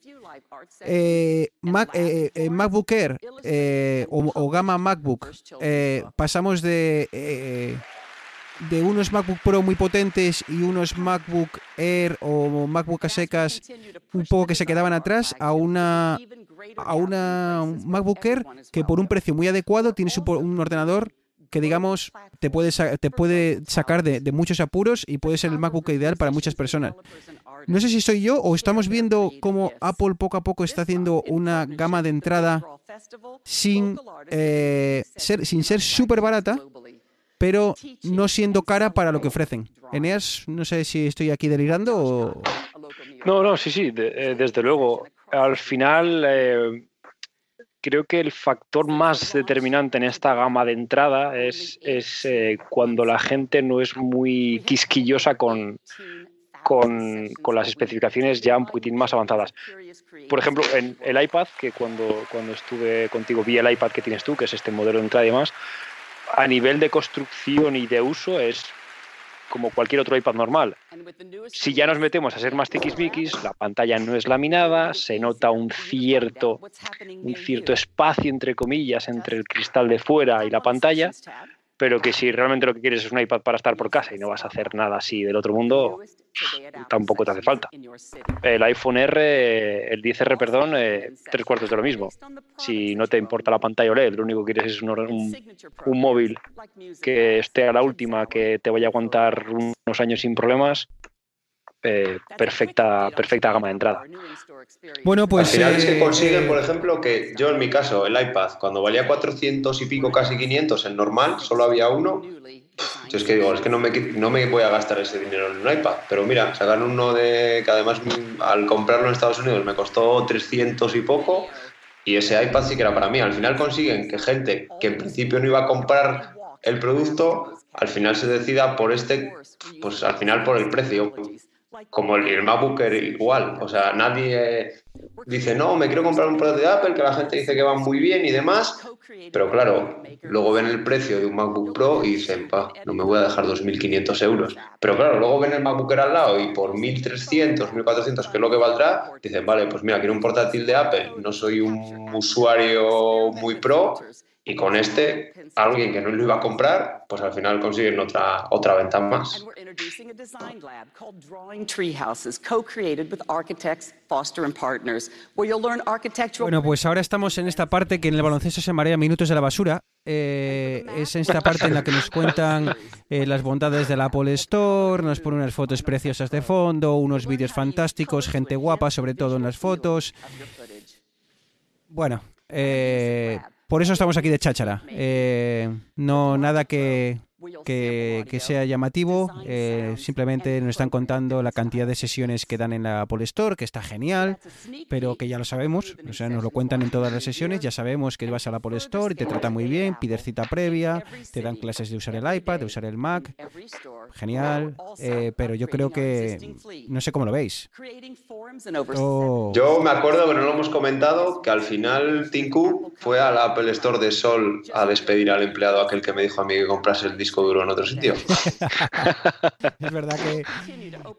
Eh, Mac, eh, eh, MacBook Air o, o, gama MacBook, pasamos de de unos MacBook Pro muy potentes y unos MacBook Air o MacBook a secas un poco que se quedaban atrás a una a una MacBook Air que por un precio muy adecuado tiene un ordenador que digamos te puede, te puede sacar de, de, muchos apuros y puede ser el MacBook ideal para muchas personas. No sé si soy yo o estamos viendo cómo Apple poco a poco está haciendo una gama de entrada sin, eh, ser, sin ser súper barata, pero no siendo cara para lo que ofrecen. Eneas, no sé si estoy aquí delirando o... No, no, sí, sí, eh, desde luego. Al final, eh, creo que el factor más determinante en esta gama de entrada es, es cuando la gente no es muy quisquillosa con, con, con, las especificaciones ya un poquitín más avanzadas. Por ejemplo, en el iPad, que cuando, cuando estuve contigo vi el iPad que tienes tú, que es este modelo de entrada y demás, a nivel de construcción y de uso es como cualquier otro iPad normal. Si ya nos metemos a ser más tiquismiquis, la pantalla no es laminada, se nota un cierto, un cierto espacio, entre comillas, entre el cristal de fuera y la pantalla, pero que si realmente lo que quieres es un iPad para estar por casa y no vas a hacer nada así del otro mundo, tampoco te hace falta. El iPhone R, el 10R, perdón, eh, tres cuartos de lo mismo. Si no te importa la pantalla OLED, lo único que quieres es un, un móvil que esté a la última, que te vaya a aguantar unos años sin problemas, eh, perfecta, perfecta gama de entrada. Bueno, pues. Al final es que eh, consiguen, por ejemplo, que yo en mi caso, el iPad, cuando valía 400 y pico, casi 500 en normal, solo había uno. Yo es que digo, es que no me, no me voy a gastar ese dinero en un iPad. Pero mira, sacar uno de que además al comprarlo en Estados Unidos me costó 300 y poco. Y ese iPad sí que era para mí. Al final consiguen que gente que en principio no iba a comprar el producto, al final se decida por este, pues al final por el precio como el, MacBook igual. O sea, nadie dice, no, me quiero comprar un producto de Apple, que la gente dice que va muy bien y demás. Pero claro, luego ven el precio de un MacBook Pro y dicen, pa, no me voy a dejar 2.500 euros. Pero claro, luego ven el MacBook Air al lado y por 1.300, 1.400, que es lo que valdrá, dicen, vale, pues mira, quiero un portátil de Apple, no soy un usuario muy pro, y con este, alguien que no lo iba a comprar, pues al final consiguen otra, otra venta más. Bueno, pues ahora estamos en esta parte que en el baloncesto se marea minutos de la basura. Eh, es esta parte en la que nos cuentan eh, las bondades del Apple Store, nos ponen unas fotos preciosas de fondo, unos vídeos fantásticos, gente guapa, sobre todo en las fotos. Bueno, eh, por eso estamos aquí de cháchara. Eh, no nada que, que, sea llamativo. Eh, simplemente nos están contando la cantidad de sesiones que dan en la Apple Store, que está genial, pero que ya lo sabemos. O sea, nos lo cuentan en todas las sesiones. Ya sabemos que vas a la Apple Store y te tratan muy bien, pides cita previa, te dan clases de usar el iPad, de usar el Mac. Genial. Eh, pero yo creo que no sé cómo lo veis. Oh. Yo me acuerdo que no lo hemos comentado que al final Cook fue a la Apple Store de Sol a despedir al empleado aquel que me dijo a mí que comprase el disco duro en otro sitio. es verdad que,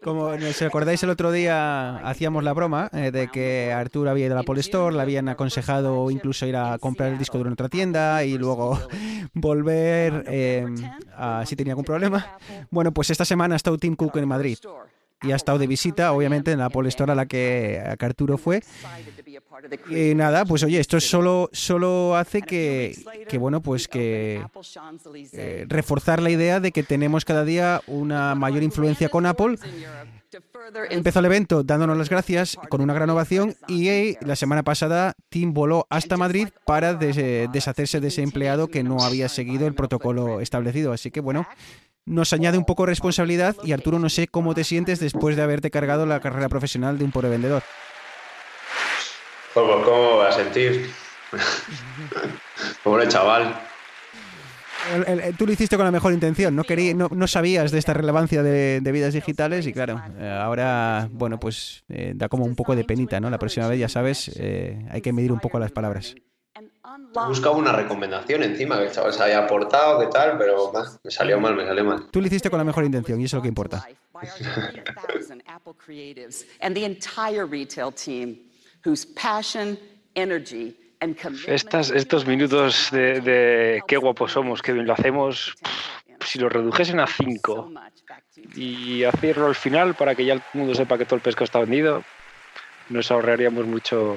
como os acordáis el otro día, hacíamos la broma eh, de que Arturo había ido a la Apple Store, le habían aconsejado incluso ir a comprar el disco duro en otra tienda y luego volver eh, a, si tenía algún problema. Bueno, pues esta semana ha estado Tim Cook en Madrid y ha estado de visita, obviamente, en la Apple Store a la que Arturo fue. Y nada, pues oye, esto solo, solo hace que, que bueno, pues que eh, reforzar la idea de que tenemos cada día una mayor influencia con Apple. Empezó el evento dándonos las gracias con una gran ovación y la semana pasada Tim voló hasta Madrid para deshacerse de ese empleado que no había seguido el protocolo establecido. Así que bueno, nos añade un poco de responsabilidad y Arturo, no sé cómo te sientes después de haberte cargado la carrera profesional de un pobre vendedor. Pues, ¿cómo va a sentir? Pobre chaval. tú lo hiciste con la mejor intención, no, quería, no, sabías de esta relevancia de, vidas digitales y claro, eh, ahora, bueno, pues eh, da como un poco de penita, ¿no? La próxima vez, ya sabes, eh, hay que medir un poco las palabras. Buscaba una recomendación encima, que el chaval se había aportado, qué tal, pero me salió mal, me salió mal. Tú lo hiciste con la mejor intención y eso es lo que importa. Estas, estos minutos de, qué guapos somos, que bien lo hacemos, si lo redujesen a cinco y hacerlo al final para que ya el mundo sepa que todo el pescado está vendido, nos ahorraríamos mucho,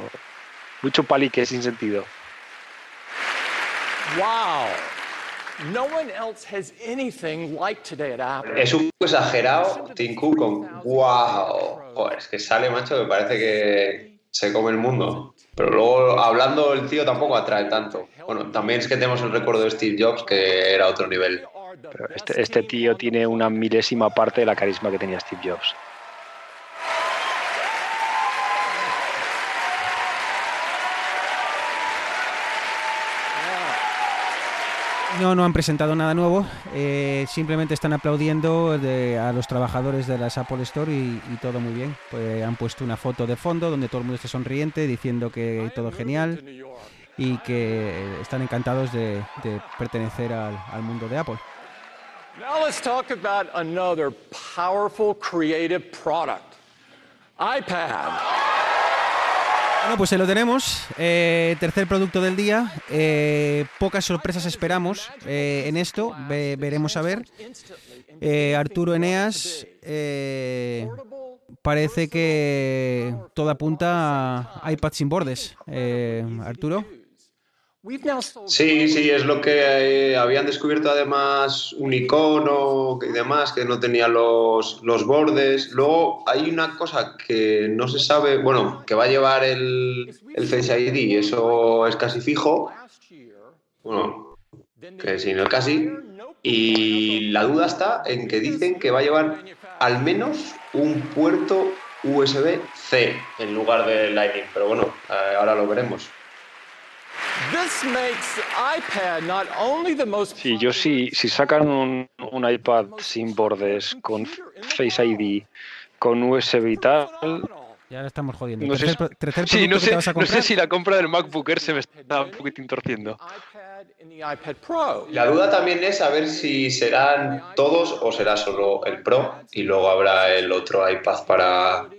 mucho palique sin sentido. ¡Wow! Es un poco exagerado Tim Cook con wow. es que sale, macho, me parece que se come el mundo. Pero luego hablando el tío tampoco atrae tanto. Bueno, también es que tenemos el recuerdo de Steve Jobs que era otro nivel. Pero este, este tío tiene una milésima parte de la carisma que tenía Steve Jobs. No, no han presentado nada nuevo. Eh, simplemente están aplaudiendo a los trabajadores de las Apple Store y, todo muy bien. Pues han puesto una foto de fondo donde todo el mundo está sonriente, diciendo que todo genial y que están encantados de, pertenecer al, mundo de Apple. Now let's talk about another powerful creative product. iPad. Bueno, pues se lo tenemos. Eh, tercer producto del día. Eh, pocas sorpresas esperamos eh, en esto. veremos a ver. Arturo Eneas. parece que todo apunta a iPad sin bordes. Arturo. Sí, sí, es lo que eh, habían descubierto además un icono y demás que no tenía los, los, bordes. Luego hay una cosa que no se sabe, bueno, que va a llevar el, el Face ID, eso es casi fijo. Bueno, que sí, no es casi. Y la duda está en que dicen que va a llevar al menos un puerto USB-C en lugar de Lightning, pero bueno, eh, ahora lo veremos. Sí, yo sí, si sacan un, un, iPad sin bordes, con Face ID, con USB y tal... Ya lo estamos jodiendo. No sé, sí, no, sé, no sé si la compra del MacBook Air se me está un poquitín torciendo. La duda también es a ver si serán todos o será solo el Pro y luego habrá el otro iPad para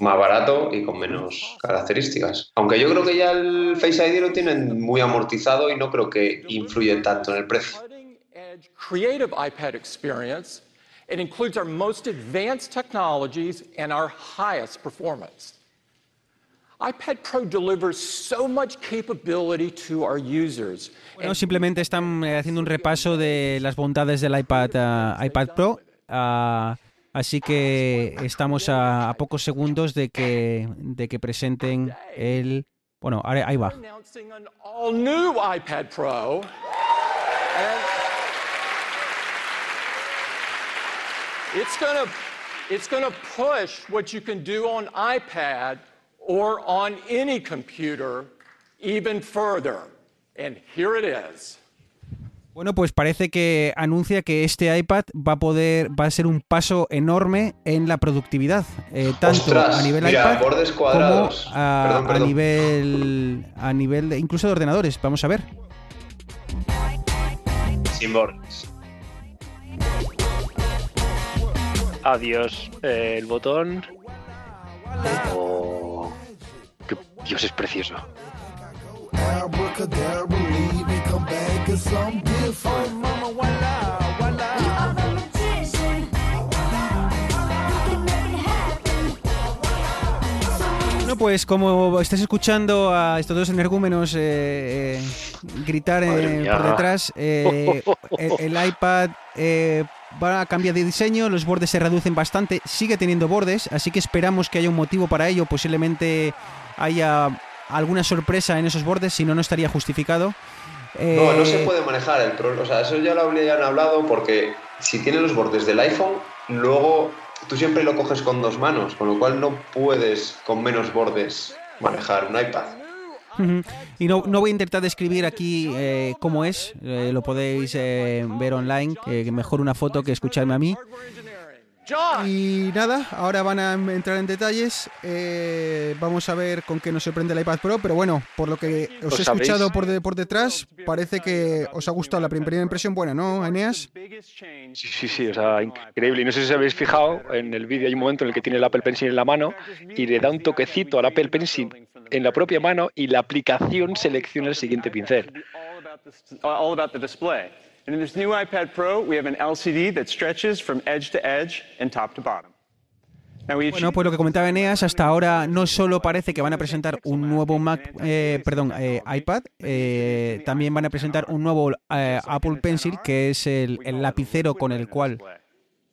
más barato y con menos características. Aunque yo creo que ya el Face ID lo tienen muy amortizado y no creo que influye tanto en el precio. Creative iPad experience. It includes our most advanced technologies and our highest performance. iPad Pro delivers so much capability to our users. Bueno, simplemente están eh, haciendo un repaso de las bondades del iPad, uh, iPad Pro. Uh, Así que estamos a, pocos segundos de que, de que presenten el... Bueno, ahí va. It's going it's to push what you can do on iPad or on any computer even further. And here it is. Bueno, pues parece que anuncia que este iPad va a poder, va a ser un paso enorme en la productividad, eh, tanto a nivel iPad como a, nivel a nivel de, incluso de ordenadores. Vamos a ver. Sin bordes. Adiós eh, el botón. Oh, Dios es precioso. Bueno, pues como estás escuchando a estos dos energúmenos eh, eh, gritar eh, por detrás, el, iPad va a cambiar de diseño, los bordes se reducen bastante, sigue teniendo bordes, así que esperamos que haya un motivo para ello, posiblemente haya alguna sorpresa en esos bordes, si no, no estaría justificado. No, no se eh, puede manejar el O sea, eso ya lo habrían hablado porque si tiene los bordes del iPhone, luego tú siempre lo coges con dos manos, con lo cual no puedes con menos bordes manejar un iPad. Y no, no, voy a intentar describir aquí eh, cómo es, eh, lo podéis eh, ver online, que mejor una foto que escucharme a mí. Y nada, ahora van a entrar en detalles. Eh, vamos a ver con qué nos sorprende el iPad Pro, pero bueno, por lo que os he escuchado por, por detrás, parece que os ha gustado la primera impresión buena, ¿no, Eneas? Sí, sí, sí, o sea, increíble. Y no sé si os habéis fijado, en el vídeo hay un momento en el que tiene el Apple Pencil en la mano y le da un toquecito al Apple Pencil en la propia mano y la aplicación selecciona el siguiente pincel. And in this new iPad Pro, we have an LCD that stretches from edge to edge and top to bottom. Bueno, pues lo que comentaba Eneas, hasta ahora no solo parece que van a presentar un nuevo Mac, eh, perdón, eh, iPad, eh, también van a presentar un nuevo eh, Apple Pencil, que es el, el lapicero con el cual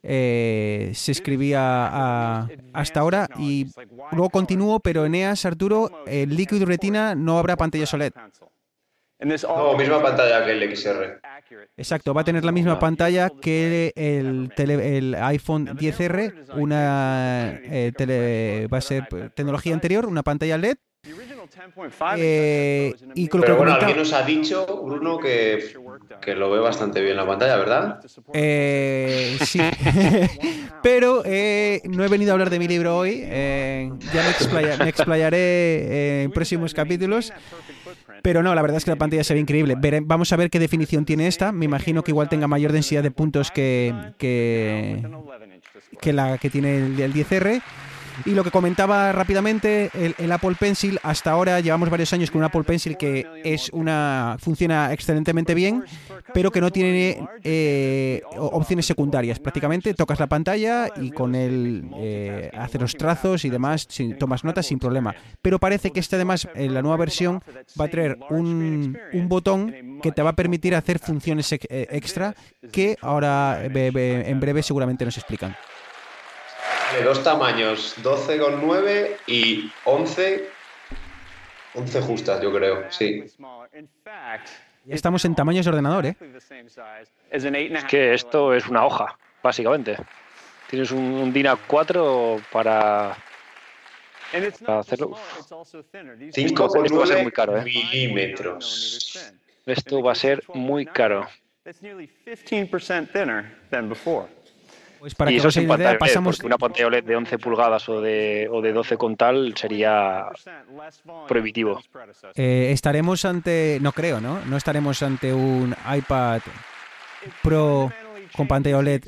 eh, se escribía a, hasta ahora. Y luego continúo, pero Eneas, Arturo, el Liquid Retina no habrá pantalla OLED. No, misma pantalla que el XR. Exacto, va a tener la misma pantalla que el, el iPhone 10R, una eh, va a ser tecnología anterior, una pantalla LED. Eh, y Pero bueno, alguien nos ha dicho, Bruno, que, que, lo ve bastante bien la pantalla, ¿verdad? Eh, sí, pero eh, no he venido a hablar de mi libro hoy, ya me, me explayaré en próximos capítulos. Pero no, la verdad es que la pantalla se ve increíble. vamos a ver qué definición tiene esta. Me imagino que igual tenga mayor densidad de puntos que, que, que la que tiene el, el 10R. Y lo que comentaba rápidamente, el, Apple Pencil, hasta ahora llevamos varios años con un Apple Pencil que es una funciona excelentemente bien, pero que no tiene eh, opciones secundarias. Prácticamente tocas la pantalla y con él eh, hace los trazos y demás, tomas notas sin problema. Pero parece que este además, en la nueva versión, va a traer un, un botón que te va a permitir hacer funciones eh, extra que ahora en breve seguramente nos explican. De dos tamaños, 12,9 y 11, 11 justas, yo creo, sí. Estamos en tamaños de ordenador, ¿eh? Es que esto es una hoja, básicamente. Tienes un, DIN A4 para, para hacerlo. 5,9 ¿eh? milímetros. Esto va a ser muy caro. Pues para y eso sin pantalla pasamos... porque una pantalla OLED de 11 pulgadas o de, o de 12 con tal sería prohibitivo. Eh, estaremos ante, no creo, ¿no? No estaremos ante un iPad Pro con pantalla OLED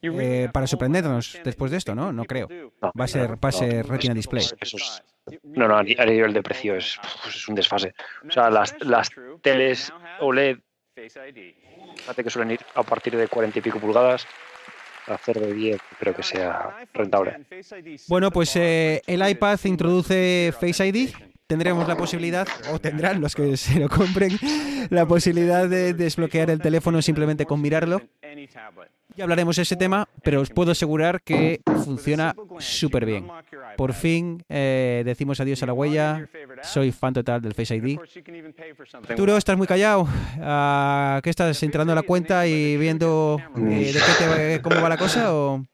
eh, para sorprendernos después de esto, ¿no? No creo. va a ser, va a ser Retina Display. no, no, a nivel de precio es, pues es un desfase. O sea, las, las teles OLED Fíjate que suelen ir a partir de 40 y pico pulgadas. Hacer de 10 creo que sea rentable. Bueno, pues eh, el iPad introduce Face ID. Tendremos la posibilidad, o tendrán los que se lo compren, la posibilidad de desbloquear el teléfono simplemente con mirarlo. Ya hablaremos de ese tema, pero os puedo asegurar que funciona súper bien. Por fin eh, decimos adiós a la huella. Soy fan total del Face ID. Arturo, estás muy callado. Ah, ¿Qué estás entrando a la cuenta y viendo eh, de qué cómo va la cosa? O...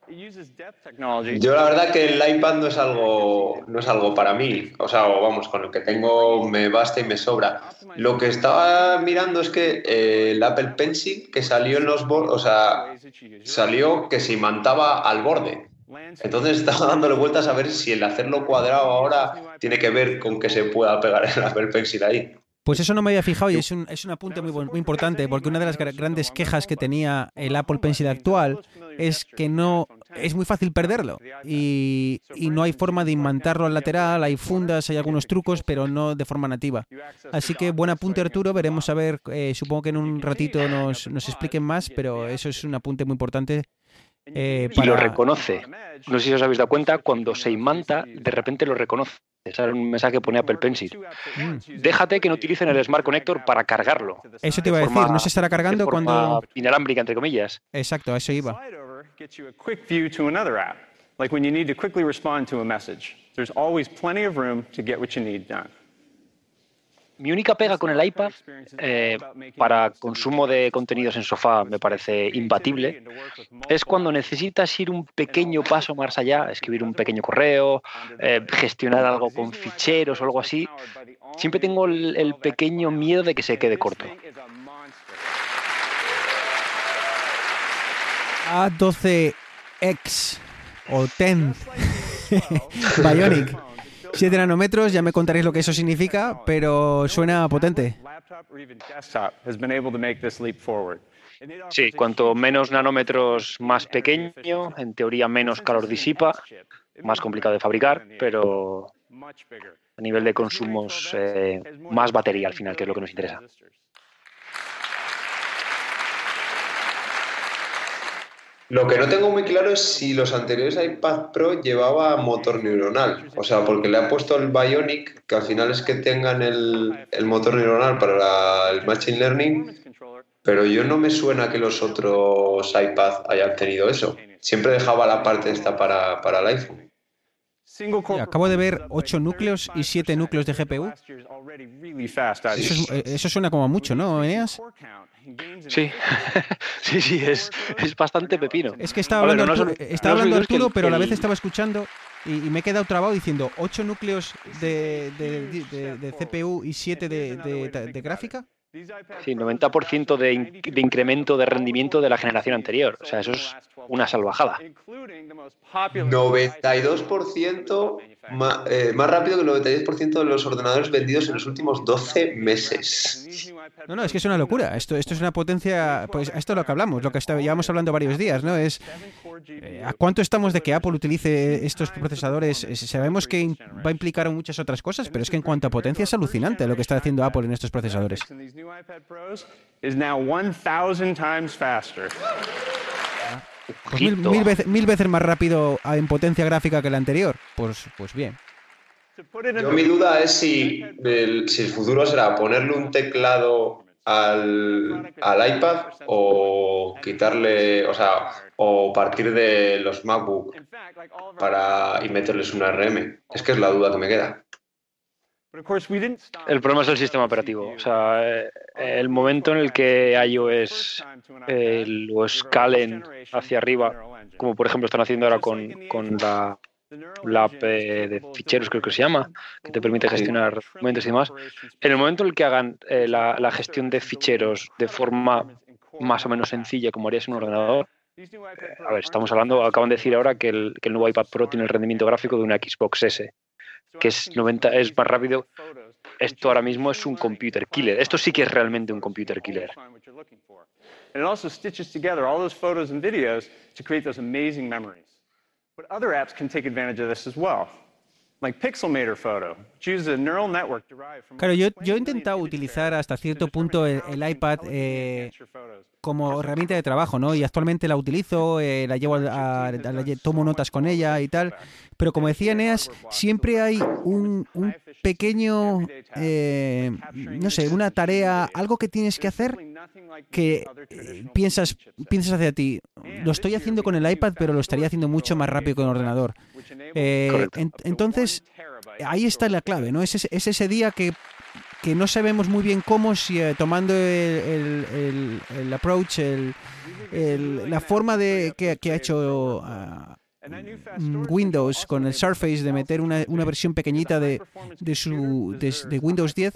Yo la verdad que el iPad no es algo no es algo para mí, o sea, vamos, con lo que tengo me basta y me sobra. Lo que estaba mirando es que eh, el Apple Pencil que salió en los o sea, salió que se imantaba al borde. Entonces estaba dándole vueltas a ver si el hacerlo cuadrado ahora tiene que ver con que se pueda pegar el Apple Pencil ahí. Pues eso no me había fijado y es un, es un apunte muy, muy importante porque una de las grandes quejas que tenía el Apple Pencil actual es que no es muy fácil perderlo y, y, no hay forma de imantarlo al lateral, hay fundas, hay algunos trucos, pero no de forma nativa. Así que buen apunte Arturo, veremos a ver, eh, supongo que en un ratito nos, nos expliquen más, pero eso es un apunte muy importante eh, y lo reconoce. No sé si os habéis dado cuenta, cuando se imanta, de repente lo reconoce. Es un mensaje que pone Apple Pencil. Mm. Déjate que no utilicen el Smart Connector para cargarlo. Eso te iba a decir, no se estará cargando cuando. Inalámbrica, entre comillas. Exacto, a eso iba. Like when you need to quickly respond to a message. There's always plenty of room to get what you need done. Mi única pega con el iPad eh, para consumo de contenidos en sofá me parece imbatible es cuando necesitas ir un pequeño paso más allá, escribir un pequeño correo, eh, gestionar algo con ficheros o algo así. Siempre tengo el, pequeño miedo de que se quede corto. A12X o 10 Bionic 7 nanómetros, ya me contaréis lo que eso significa, pero suena potente. Sí, cuanto menos nanómetros más pequeño, en teoría menos calor disipa, más complicado de fabricar, pero a nivel de consumos eh, más batería al final, que es lo que nos interesa. Lo que no tengo muy claro es si los anteriores iPad Pro llevaba motor neuronal. O sea, porque le ha puesto el Bionic, que al final es que tengan el, motor neuronal para el Machine Learning, pero yo no me suena que los otros iPad hayan tenido eso. Siempre dejaba la parte esta para, para el iPhone. Acabo de ver 8 núcleos y 7 núcleos de GPU. Eso, eso suena como mucho, ¿no, Eneas? Sí, sí, sí, es, es, bastante pepino. Es que estaba hablando, Arturo, estaba hablando Arturo pero a la vez estaba escuchando y, me he quedado trabado diciendo 8 núcleos de, de, CPU y 7 de, gráfica. Sí, 90% de, de incremento de rendimiento de la generación anterior. O sea, eso es una salvajada. 92% eh, más, rápido que el 92% de los ordenadores vendidos en los últimos 12 meses. No, no, es que es una locura. Esto, esto es una potencia, pues esto es lo que hablamos, lo que llevamos hablando varios días, ¿no? Es ¿a cuánto estamos de que Apple utilice estos procesadores? Sabemos que va a implicar muchas otras cosas, pero es que en cuanto a potencia es alucinante lo que está haciendo Apple en estos procesadores. Pues mil, veces, mil, veces, más rápido en potencia gráfica que el anterior. Pues, pues bien. Yo mi duda es si el, si el futuro será ponerle un teclado al, al, iPad o quitarle, o sea, o partir de los MacBook para y meterles un ARM. Es que es la duda que me queda. El problema es el sistema operativo. O sea, eh, el momento en el que iOS eh, lo escalen hacia arriba, como por ejemplo están haciendo ahora con, la, la app de ficheros, creo que se llama, que te permite gestionar documentos y demás. En el momento en el que hagan eh, la, gestión de ficheros de forma más o menos sencilla, como harías en un ordenador, a ver, estamos hablando, acaban de decir ahora que el, que el nuevo iPad Pro tiene el rendimiento gráfico de una Xbox S que es 90 es más rápido. Esto ahora mismo es un computer killer. Esto sí que es realmente un computer killer. And it also stitches together all those photos and videos to create those amazing memories. But other apps can take advantage of this as well. Claro, yo, yo he intentado utilizar hasta cierto punto el, iPad eh, como herramienta de trabajo, ¿no? Y actualmente la utilizo, eh, la llevo a, tomo notas con ella y tal. Pero como decía Eneas, siempre hay un, un pequeño, eh, no sé, una tarea, algo que tienes que hacer que piensas, piensas hacia ti. Lo estoy haciendo con el iPad, pero lo estaría haciendo mucho más rápido con el ordenador. entonces, ahí está la clave, ¿no? Es ese, día que, que, no sabemos muy bien cómo, si eh, tomando el, el, approach, la forma de que, ha hecho ah, Windows con el Surface de meter una, una versión pequeñita de, de su, de, Windows 10,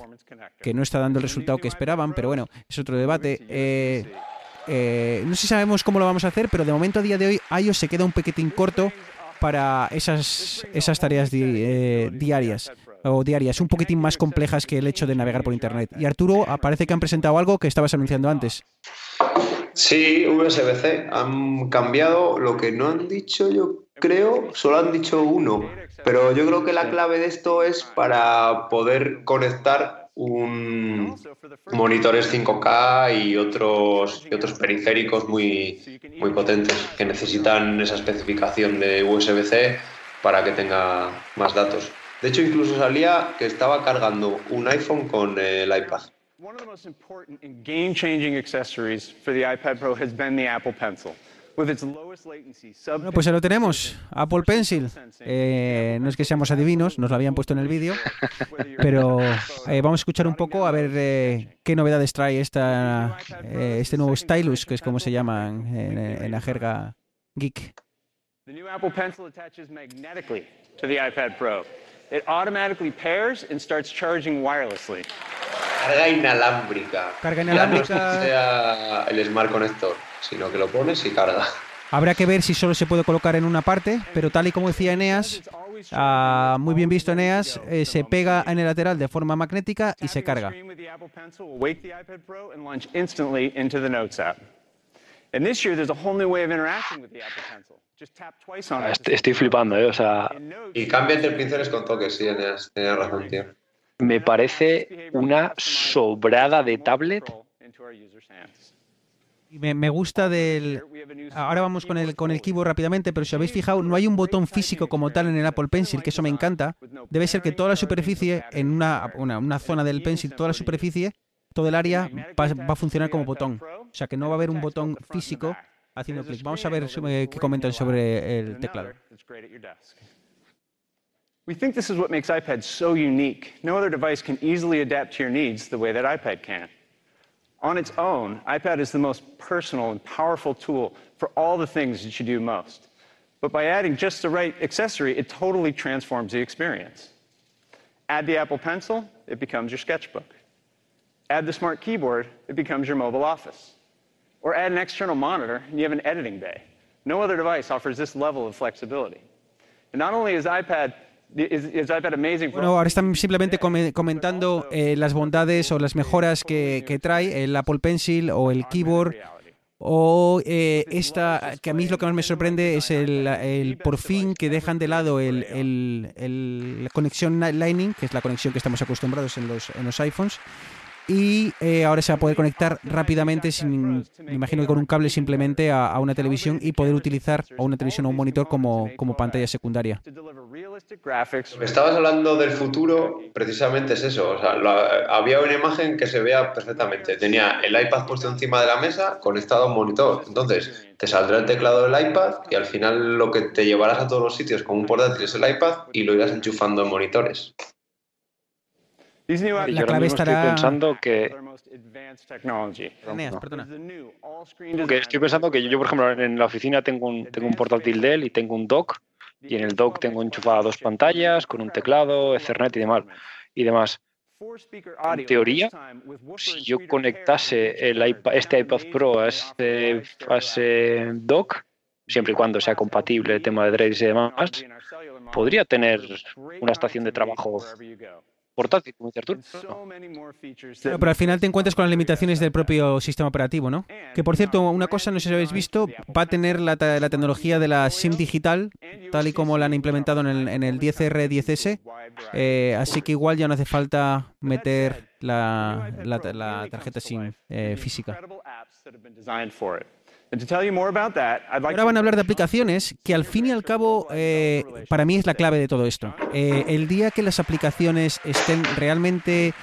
que no está dando el resultado que esperaban, pero bueno, es otro debate. Eh, eh, no sé si sabemos cómo lo vamos a hacer, pero de momento a día de hoy iOS se queda un pequeñín corto para esas, esas tareas eh, diarias o diarias, un poquitín más complejas que el hecho de navegar por Internet. Y Arturo, parece que han presentado algo que estabas anunciando antes. Sí, USB-C. Han cambiado lo que no han dicho, yo creo, solo han dicho uno. Pero yo creo que la clave de esto es para poder conectar un monitores 5K y otros, y otros periféricos muy, muy potentes que necesitan esa especificación de USB-C para que tenga más datos. De hecho, incluso salía que estaba cargando un iPhone con el iPad. One of the most important and game-changing accessories for the iPad Pro has been the Apple Pencil. Bueno, pues ya lo tenemos, Apple Pencil. Eh, no es que seamos adivinos, nos lo habían puesto en el vídeo, pero eh, vamos a escuchar un poco a ver eh, qué novedades trae esta, este nuevo stylus, que es como se llama en, en la jerga geek. The new Apple Pencil attaches magnetically to the iPad Pro. It automatically pairs and starts charging wirelessly. Carga inalámbrica. Carga inalámbrica. Ya no sea el Smart Connector, sino que lo pones y carga. Habrá que ver si solo se puede colocar en una parte, pero tal y como decía Eneas, ah, muy bien visto Eneas, eh, se pega en el lateral de forma magnética y se carga. Estoy flipando, ¿eh? O sea... Y cambia entre pinceles con toques, sí, Eneas, tienes razón, tío. Me parece una sobrada de tablet. me, me, gusta del... Ahora vamos con el, con el keyboard rápidamente, pero si habéis fijado, no hay un botón físico como tal en el Apple Pencil, que eso me encanta. Debe ser que toda la superficie, en una, una, zona del Pencil, toda la superficie, todo el área va, va, a funcionar como botón. O sea que no va a haber un botón físico haciendo clic. Vamos a ver eh, qué comentan sobre el teclado. We think this is what makes iPad so unique. No other device can easily adapt to your needs the way that iPad can. On its own, iPad is the most personal and powerful tool for all the things that you do most. But by adding just the right accessory, it totally transforms the experience. Add the Apple Pencil, it becomes your sketchbook. Add the smart keyboard, it becomes your mobile office. Or add an external monitor, and you have an editing bay. No other device offers this level of flexibility. And not only is iPad Bueno, ahora están simplemente comentando eh, las bondades o las mejoras que, trae el Apple Pencil o el keyboard o eh, esta, que a mí lo que más me sorprende es el, por fin que dejan de lado el, la conexión Lightning, que es la conexión que estamos acostumbrados en los, en los iPhones, y eh, ahora se va a poder conectar rápidamente, sin, me imagino que con un cable simplemente a, una televisión y poder utilizar a una televisión o un monitor como, como pantalla secundaria. Estabas hablando del futuro, precisamente es eso. O sea, había una imagen que se vea perfectamente. Tenía el iPad puesto encima de la mesa conectado a un monitor. Entonces, te saldrá el teclado del iPad y al final lo que te llevarás a todos los sitios con un portátil es el iPad y lo irás enchufando en monitores. La clave estará... Estoy pensando que... estoy pensando que yo, por ejemplo, en la oficina tengo un, tengo un portátil Dell y tengo un dock y en el dock tengo enchufadas dos pantallas con un teclado, Ethernet y demás. Y demás. En teoría, si yo conectase el este iPad Pro a este, a ese dock, siempre y cuando sea compatible el tema de Drake y demás, podría tener una estación de trabajo portátil, como pero al final te encuentras con las limitaciones del propio sistema operativo, ¿no? Que por cierto, una cosa, no sé si habéis visto, va a tener la, tecnología de la SIM digital, tal y como la han implementado en el, en el 10R, 10S, eh, así que igual ya no hace falta meter la, la, tarjeta SIM eh, física. Ahora van a hablar de aplicaciones que al fin y al cabo eh, para mí es la clave de todo esto. Eh, el día que las aplicaciones estén realmente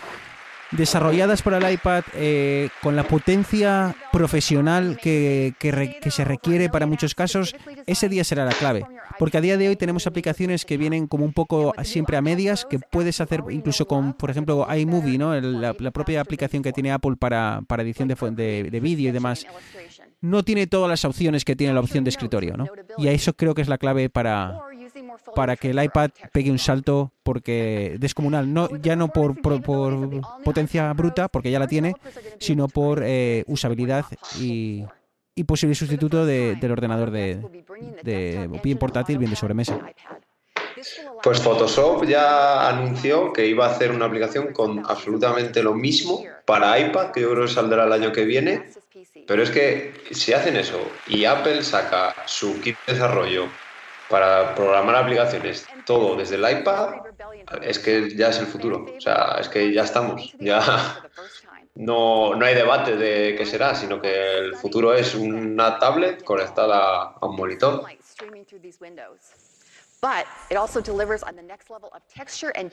desarrolladas por el iPad eh, con la potencia profesional que, que, se requiere para muchos casos, ese día será la clave. Porque a día de hoy tenemos aplicaciones que vienen como un poco siempre a medias, que puedes hacer incluso con, por ejemplo, iMovie, ¿no? la, propia aplicación que tiene Apple para, para edición de, de, de vídeo y demás no tiene todas las opciones que tiene la opción de escritorio, ¿no? Y a eso creo que es la clave para, para que el iPad pegue un salto porque descomunal, no, ya no por, por, potencia bruta, porque ya la tiene, sino por eh, usabilidad y, posible sustituto del ordenador de, de bien portátil, bien de sobremesa. Pues Photoshop ya anunció que iba a hacer una aplicación con absolutamente lo mismo para iPad, que yo creo que saldrá el año que viene, pero es que si hacen eso y Apple saca su kit de desarrollo para programar aplicaciones, todo desde el iPad, es que ya es el futuro. O sea, es que ya estamos. Ya no, no hay debate de qué será, sino que el futuro es una tablet conectada a un monitor.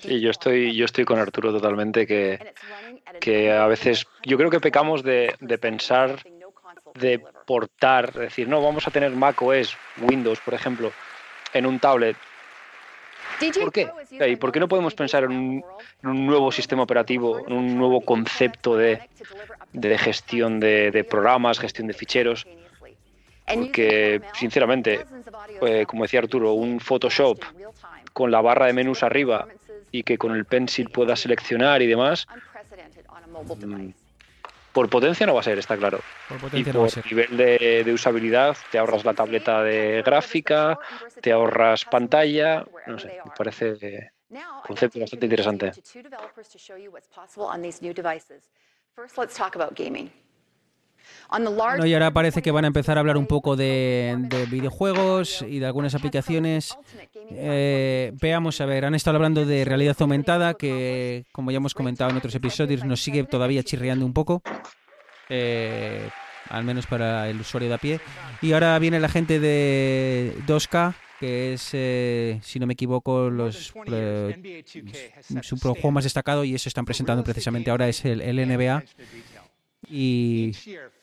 Y yo estoy, yo estoy con Arturo totalmente que, que a veces yo creo que pecamos de, de pensar de portar, es decir, no, vamos a tener Mac OS, Windows, por ejemplo, en un tablet. ¿Por qué? ¿Y por qué no podemos pensar en un, nuevo sistema operativo, en un nuevo concepto de, gestión de, programas, gestión de ficheros? Porque, sinceramente, eh, como decía Arturo, un Photoshop con la barra de menús arriba y que con el pencil pueda seleccionar y demás, por potencia no va a ser, está claro. Por y por nivel de, usabilidad te ahorras la tableta de gráfica, te ahorras pantalla, no sé, me parece un concepto bastante interesante. Y ahora parece que van a empezar a hablar un poco de, videojuegos y de algunas aplicaciones. Eh, veamos, a ver, han estado hablando de realidad aumentada, que como ya hemos comentado en otros episodios, nos sigue todavía chirriando un poco. Eh, al menos para el usuario de a pie. Y ahora viene la gente de 2K, que es, eh, si no me equivoco, los, su juego más destacado y eso están presentando precisamente ahora es el NBA. Y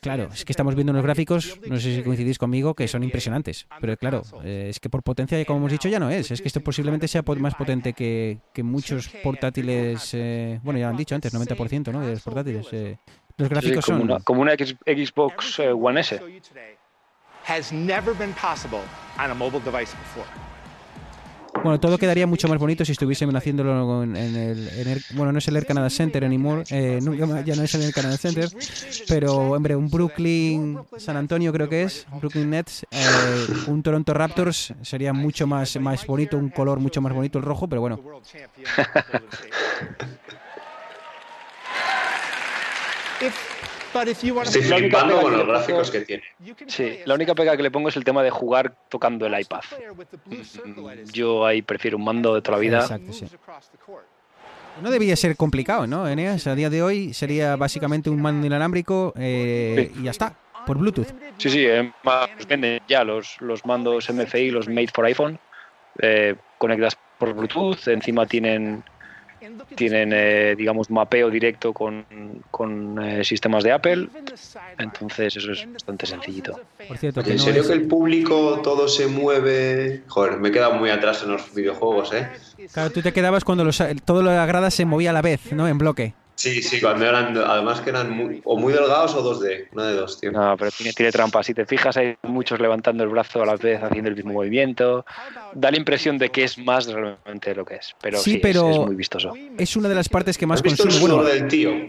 claro, es que estamos viendo unos gráficos, no sé si coincidís conmigo, que son impresionantes. Pero claro, eh, es que por potencia, como hemos dicho, ya no es. Es que esto posiblemente sea más potente que, que muchos portátiles, eh, bueno, ya lo han dicho antes, 90% ¿no? de los portátiles. Eh, los gráficos como son... Una, como una Xbox One S. Bueno, todo quedaría mucho más bonito si estuviesen haciéndolo en el, bueno, no es el Air Canada Center anymore, eh, ya no es el Air Canada Center, pero hombre, un Brooklyn San Antonio creo que es, Brooklyn Nets, eh, un Toronto Raptors sería mucho más más bonito, un color mucho más bonito el rojo, pero bueno. Estoy flipando con los gráficos que tiene. Sí, la única pega que le pongo es el tema de jugar tocando el iPad. Mm, yo ahí prefiero un mando de toda la vida. Exacto, sí. No debía ser complicado, ¿no, Eneas? A día de hoy sería básicamente un mando inalámbrico eh, y ya está, por Bluetooth. Sí, sí, eh, venden ya los, los mandos MFI, los Made for iPhone, eh, conectas por Bluetooth, encima tienen tienen, eh, digamos, mapeo directo con, con eh, sistemas de Apple. Entonces, eso es bastante sencillito. Por cierto, ¿En serio que el público todo se mueve? Joder, me he quedado muy atrás en los videojuegos, ¿eh? Claro, tú te quedabas cuando los, todo lo de la grada se movía a la vez, ¿no? En bloque. Sí, sí, cuando eran, además que eran muy, o muy delgados o 2D, una de dos, tío. No, pero tiene, tiene trampa. Si te fijas, hay muchos levantando el brazo a la vez, haciendo el mismo movimiento. Da la impresión de que es más realmente lo que es. Pero sí, pero es, muy vistoso. Es una de las partes que más consume. El bueno, del tío.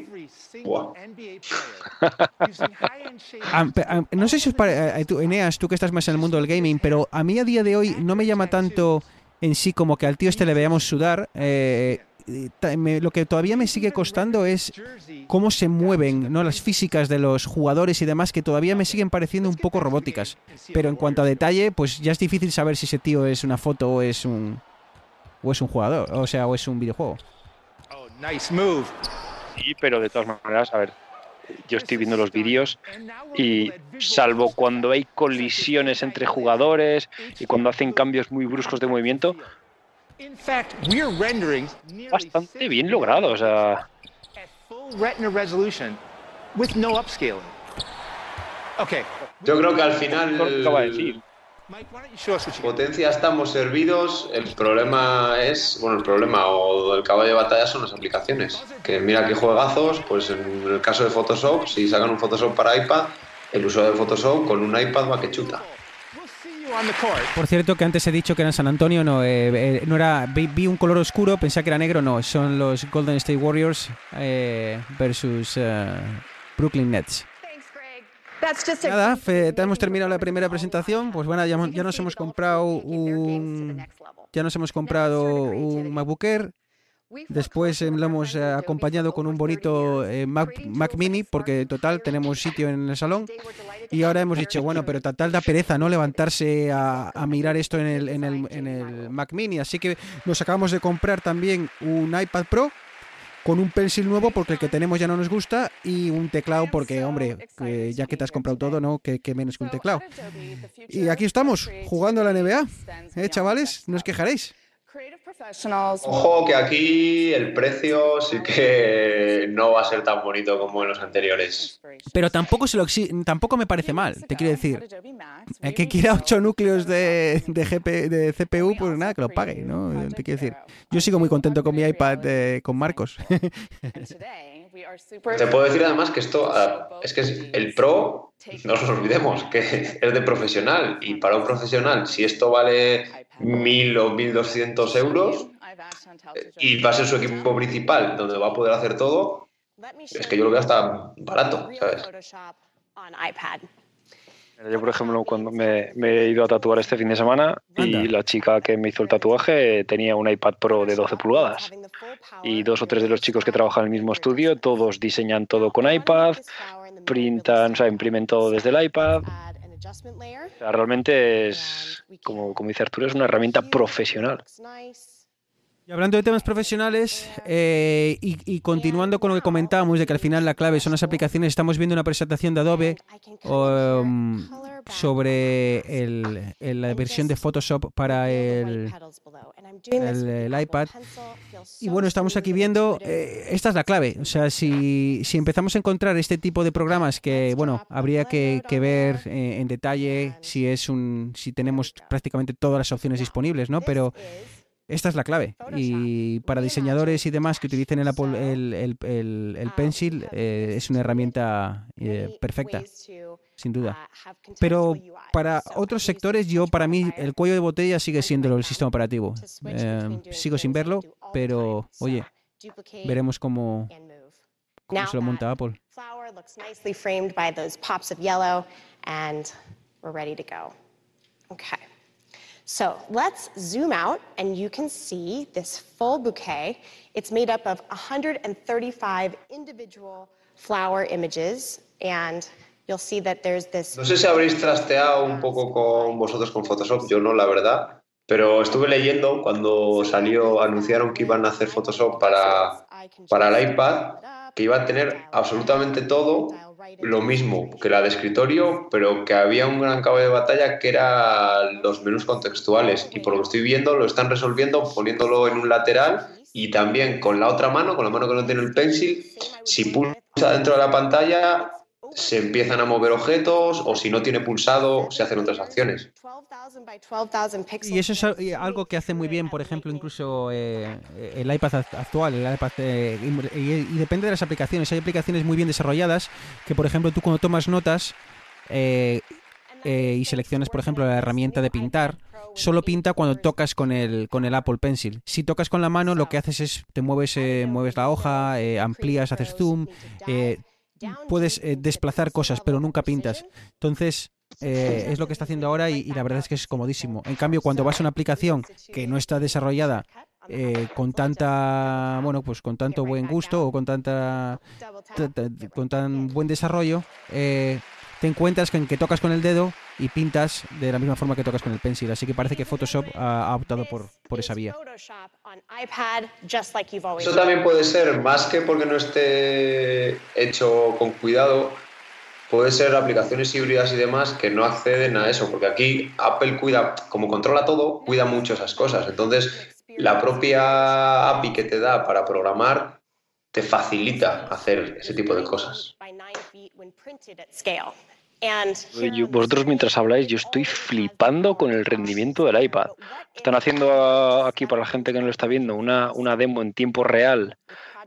Ah, ah, no sé si os parece, eh, Eneas, tú que estás más en el mundo del gaming, pero a mí a día de hoy no me llama tanto en sí como que al tío este le veamos sudar. Eh, lo que todavía me sigue costando es cómo se mueven ¿no? las físicas de los jugadores y demás, que todavía me siguen pareciendo un poco robóticas. Pero en cuanto a detalle, pues ya es difícil saber si ese tío es una foto o es un, o es un jugador, o sea, o es un videojuego. Sí, pero de todas maneras, a ver, yo estoy viendo los vídeos y salvo cuando hay colisiones entre jugadores y cuando hacen cambios muy bruscos de movimiento, bastante bien logrado, o sea. Yo creo que al final potencia estamos servidos. El problema es, bueno, el problema o el caballo de batalla son las aplicaciones. Que mira qué juegazos, pues en el caso de Photoshop, si sacan un Photoshop para iPad, el uso de Photoshop con un iPad va que chuta. Por cierto, que antes he dicho que era en San Antonio, no, eh, eh, no era. Vi, un color oscuro, pensé que era negro, no, son los Golden State Warriors eh, versus Brooklyn Nets. Nada, hemos terminado la primera presentación. Pues bueno, ya, nos hemos comprado un. Ya nos hemos comprado un MacBook Air. Después lo hemos acompañado con un bonito Mac, Mini, porque total tenemos sitio en el salón. Y ahora hemos dicho, bueno, pero tal da pereza, ¿no? Levantarse a, mirar esto en el, en, el, en el Mac Mini. Así que nos acabamos de comprar también un iPad Pro con un pencil nuevo porque el que tenemos ya no nos gusta y un teclado porque, hombre, ya que te has comprado todo, ¿no? Que, menos que un teclado. Y aquí estamos, jugando a la NBA. ¿Eh, chavales? No os quejaréis. Ojo que aquí el precio sí que no va a ser tan bonito como en los anteriores. Pero tampoco se lo tampoco me parece mal, te quiero decir. El que quiera 8 núcleos de, de, de CPU, pues nada, que lo pague, ¿no? Te quiero decir. Yo sigo muy contento con mi iPad eh, con Marcos. Te puedo decir además que esto ah, es que el Pro, no nos olvidemos, que es de profesional y para un profesional, si esto vale 1.000 o 1.200 euros y va a ser su equipo principal donde va a poder hacer todo, es que yo lo veo hasta barato, ¿sabes? Yo, por ejemplo, cuando me, he ido a tatuar este fin de semana y la chica que me hizo el tatuaje tenía un iPad Pro de 12 pulgadas. Y dos o tres de los chicos que trabajan en el mismo estudio, todos diseñan todo con iPad, printan, o sea, imprimen todo desde el iPad. Realmente es, como, como dice Arturo, es una herramienta profesional. Y hablando de temas profesionales eh, y, continuando con lo que comentábamos de que al final la clave son las aplicaciones, estamos viendo una presentación de Adobe um, sobre la versión de Photoshop para el, iPad. Y bueno, estamos aquí viendo, eh, esta es la clave. O sea, si, si, empezamos a encontrar este tipo de programas que, bueno, habría que, ver eh, en detalle si es un, si tenemos prácticamente todas las opciones disponibles, ¿no? Pero esta es la clave. Y para diseñadores y demás que utilicen el, el, el, Pencil, eh, es una herramienta eh, perfecta, sin duda. Pero para otros sectores, yo, para mí, el cuello de botella sigue siendo el sistema operativo. Eh, sigo sin verlo, pero oye, veremos cómo, cómo se lo monta Apple. Okay. So let's zoom out and you can see this full bouquet. It's made up of 135 individual flower images and you'll see that there's this... No sé si habréis trasteado un poco con vosotros con Photoshop, yo no, la verdad. Pero estuve leyendo cuando salió, anunciaron que iban a hacer Photoshop para, para el iPad, que iba a tener absolutamente todo lo mismo que la de escritorio, pero que había un gran cabo de batalla que era los menús contextuales. Y por lo que estoy viendo, lo están resolviendo poniéndolo en un lateral y también con la otra mano, con la mano que no tiene el pencil, si pulsa dentro de la pantalla, se empiezan a mover objetos o si no tiene pulsado se hacen otras acciones. Y eso es algo que hace muy bien, por ejemplo, incluso eh, el iPad actual, el iPad, eh, y, depende de las aplicaciones. Hay aplicaciones muy bien desarrolladas que, por ejemplo, tú cuando tomas notas eh, y seleccionas, por ejemplo, la herramienta de pintar, solo pinta cuando tocas con el, con el Apple Pencil. Si tocas con la mano, lo que haces es te mueves, mueves la hoja, amplías, haces zoom, puedes eh, desplazar cosas, pero nunca pintas. Entonces, eh, es lo que está haciendo ahora y, la verdad es que es comodísimo. En cambio, cuando vas a una aplicación que no está desarrollada eh, con tanta, bueno, pues con tanto buen gusto o con tanta, con tan buen desarrollo, te encuentras en que tocas con el dedo y pintas de la misma forma que tocas con el pencil. Así que parece que Photoshop ha, optado por, por esa vía. Eso también puede ser, más que porque no esté hecho con cuidado, puede ser aplicaciones híbridas y demás que no acceden a eso, porque aquí Apple cuida, como controla todo, cuida mucho esas cosas. Entonces, la propia API que te da para programar te facilita hacer ese tipo de cosas vosotros mientras habláis, yo estoy flipando con el rendimiento del iPad. Están haciendo aquí, para la gente que no lo está viendo, una, una demo en tiempo real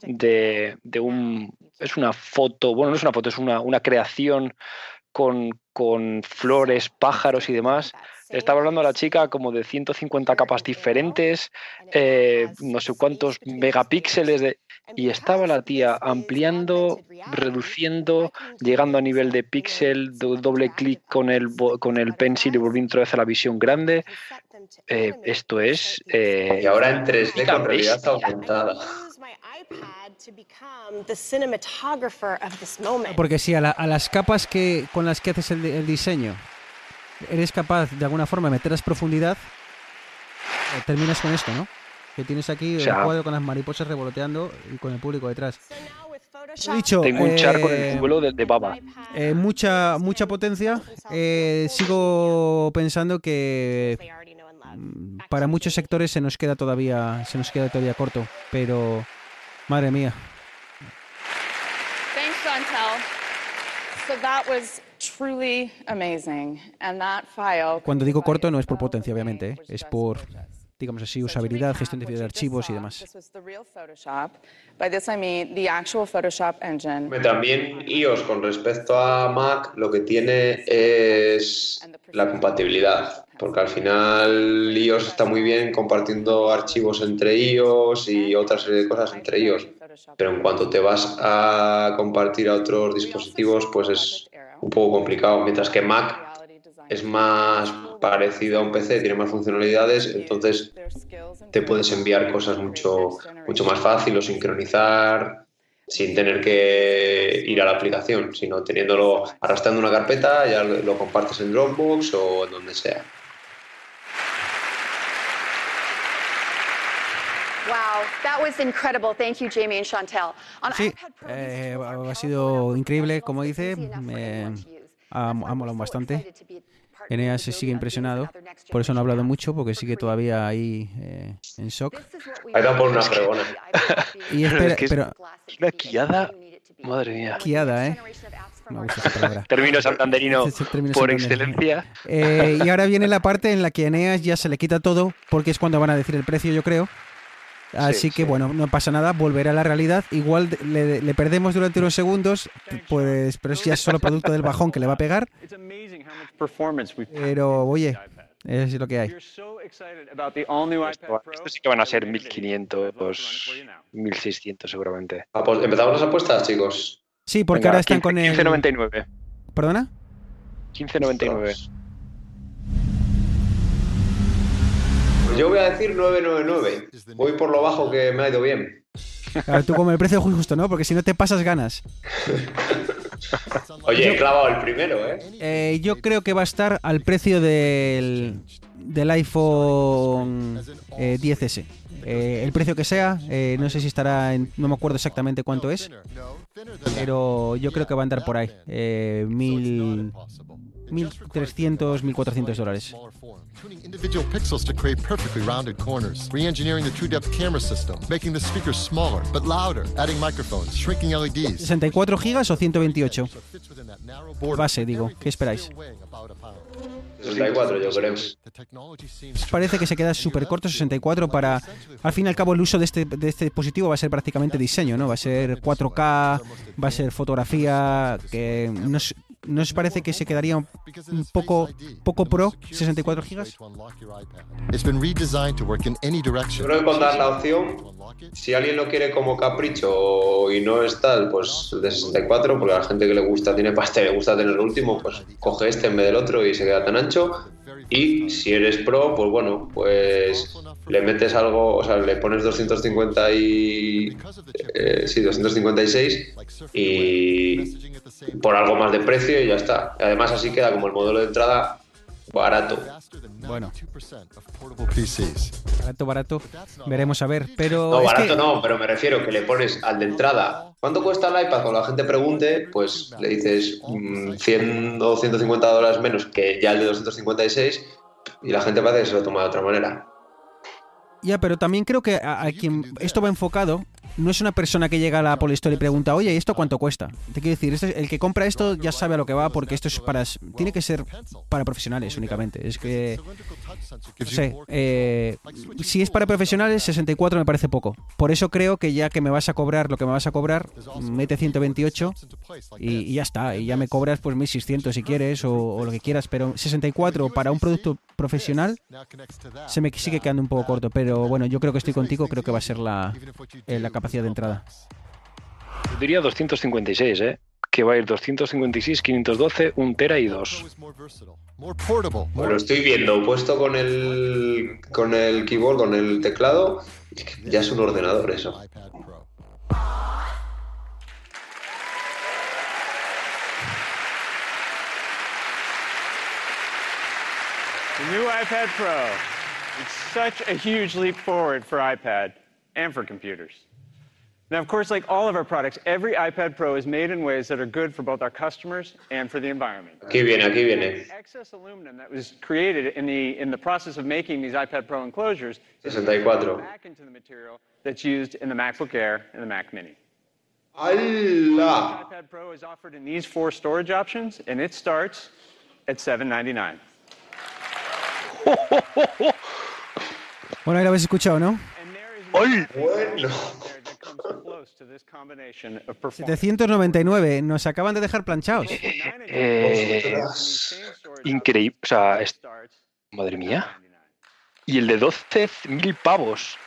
de, un... Es una foto, bueno, no es una foto, es una, una creación con, con flores, pájaros y demás. Estaba hablando a la chica como de 150 capas diferentes, eh, no sé cuántos megapíxeles de y estaba la tía ampliando, reduciendo, llegando a nivel de píxel, doble clic con el, con el pencil y volviendo otra vez a la visión grande. Eh, esto es... Eh, y ahora en 3D con realidad aumentada. Porque si a, las capas que, con las que haces el, diseño eres capaz de alguna forma de meterlas profundidad, eh, terminas con esto, ¿no? Que tienes aquí el cuadro con las mariposas revoloteando y con el público detrás. dicho, Tengo un charco en el vuelo de, baba. Eh, mucha, mucha potencia. Eh, sigo pensando que mm, para muchos sectores se nos queda todavía, se nos queda todavía corto, pero madre mía. Cuando digo corto no es por potencia, obviamente, ¿eh? es por digamos así, usabilidad, gestión de archivos y demás. También iOS con respecto a Mac lo que tiene es la compatibilidad, porque al final iOS está muy bien compartiendo archivos entre iOS y otra serie de cosas entre iOS, pero en cuanto te vas a compartir a otros dispositivos, pues es un poco complicado, mientras que Mac es más parecido a un PC, tiene más funcionalidades, entonces te puedes enviar cosas mucho, mucho más fácil o sincronizar sin tener que ir a la aplicación, sino teniéndolo arrastrando una carpeta, ya lo compartes en Dropbox o en donde sea. Sí, eh, ha sido increíble, como dice. Me ha, molado bastante. Eneas se sigue impresionado, por eso no ha hablado mucho, porque sigue todavía ahí eh, en shock. Ido por una fregona. Y espera, pero, una quiada, madre mía. Quiada, ¿eh? Me gusta esa palabra. Término santanderino por excelencia. Eh, y ahora viene la parte en la que a Eneas ya se le quita todo, porque es cuando van a decir el precio, yo creo. Así que bueno, no pasa nada, volverá a la realidad. Igual le, perdemos durante unos segundos, pues, pero es ya solo producto del bajón que le va a pegar. Pero oye, es lo que hay. Esto, sí que van a ser 1500, 1600 seguramente. Ah, pues, ¿Empezamos las apuestas, chicos? Sí, porque ahora están con el... 15.99. ¿Perdona? 15.99. Yo voy a decir 999. Voy por lo bajo que me ha ido bien. Claro, tú como el precio justo, ¿no? Porque si no te pasas ganas. Oye, he clavado el primero, ¿eh? ¿eh? Yo creo que va a estar al precio del, del iPhone 10S. Eh, eh, el precio que sea, no sé si estará en, no me acuerdo exactamente cuánto es, pero yo creo que va a andar por ahí, mil, 1.300, 1.400 dólares. 64 gigas o 128? Base, digo. ¿Qué esperáis? 64, yo creo. Parece que se queda súper corto 64 para... Al fin y al cabo el uso de este, de este dispositivo va a ser prácticamente diseño, ¿no? Va a ser 4K, va a ser fotografía, que no, ¿No os parece que se quedaría un poco, poco pro 64 gigas? Creo que con dar la opción, si alguien lo quiere como capricho y no es tal, pues de 64, porque a la gente que le gusta tiene pastel, le gusta tener el último, pues coge este en vez del otro y se queda tan ancho. Y si eres pro, pues bueno, pues le metes algo, o sea, le pones 250 y eh, sí, 256 y por algo más de precio y ya está. Además así queda como el modelo de entrada barato. Bueno. Barato, barato. Veremos a ver. Pero. No, barato no, pero me refiero que le pones al de entrada. ¿Cuánto cuesta el iPad? Cuando la gente pregunte, pues le dices 100 mm, o 150 dólares menos que ya el de 256 y la gente parece que se lo toma de otra manera. Ya, pero también creo que a, quien esto va enfocado no es una persona que llega a la Apple Store y pregunta, oye, ¿y esto cuánto cuesta? Te quiero decir, este, el que compra esto ya sabe a lo que va porque esto es para. Tiene que ser para profesionales únicamente. Es que. No sé. Eh, si es para profesionales, 64 me parece poco. Por eso creo que ya que me vas a cobrar lo que me vas a cobrar, mete 128 y, ya está. Y ya me cobras pues 1600 si quieres o, lo que quieras. Pero 64 para un producto profesional se me sigue quedando un poco corto. Pero bueno, yo creo que estoy contigo. Creo que va a ser la, eh, la capacidad de entrada? Yo diría 256, ¿eh? Que va a ir 256, 512, 1 tera y 2. Bueno, estoy viendo, puesto con el, con el keyboard, con el teclado, ya es un ordenador eso. The new iPad Pro. It's such a huge leap forward for iPad and for computers. Now, of course, like all of our products, every iPad Pro is made in ways that are good for both our customers and for the environment. Aquí viene, aquí viene. Excess aluminum that was created in the in the process of making these iPad Pro enclosures is 64. back into the material that's used in the MacBook Air and the Mac Mini. ¡Hala! iPad Pro is offered in these four storage options, and it starts at 799. Bueno, ahí lo habéis escuchado, ¿no? And ¡Ay! Bueno. There that comes close to this combination of performance. 799, nos acaban de dejar planchados. Eh, increíble. O sea, es- madre mía. Y el de 12.000 pavos.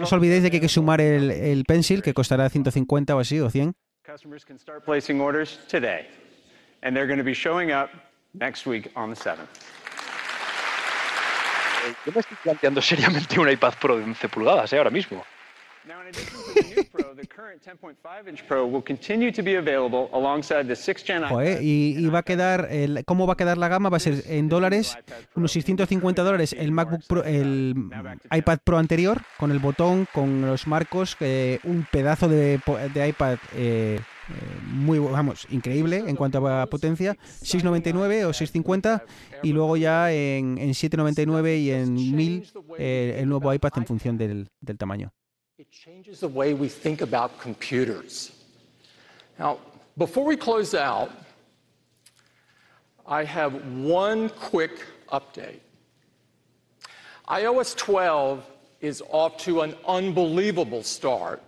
No os olvidéis de que hay que sumar el, el Pencil, que costará 150 o así, o 100. Yo me estoy planteando seriamente un iPad Pro de 11 pulgadas, ¿eh? Ahora mismo. Now, in addition to the new Pro, the current 10.5-inch Pro will continue to be available alongside the 6th-gen Joder, iPad. y, y va a quedar, el- ¿cómo va a quedar la gama? Va a ser en dólares, unos 650 dólares el MacBook Pro, el iPad Pro anterior, con el botón, con los marcos, eh, un pedazo de, de iPad eh, eh, muy, vamos, increíble en cuanto a potencia, 699 o 650, y luego ya en, en 799 y en 1000 eh, el nuevo iPad en función del, del tamaño. Now, before we close out, I have one quick update. iOS 12 is off to an unbelievable start.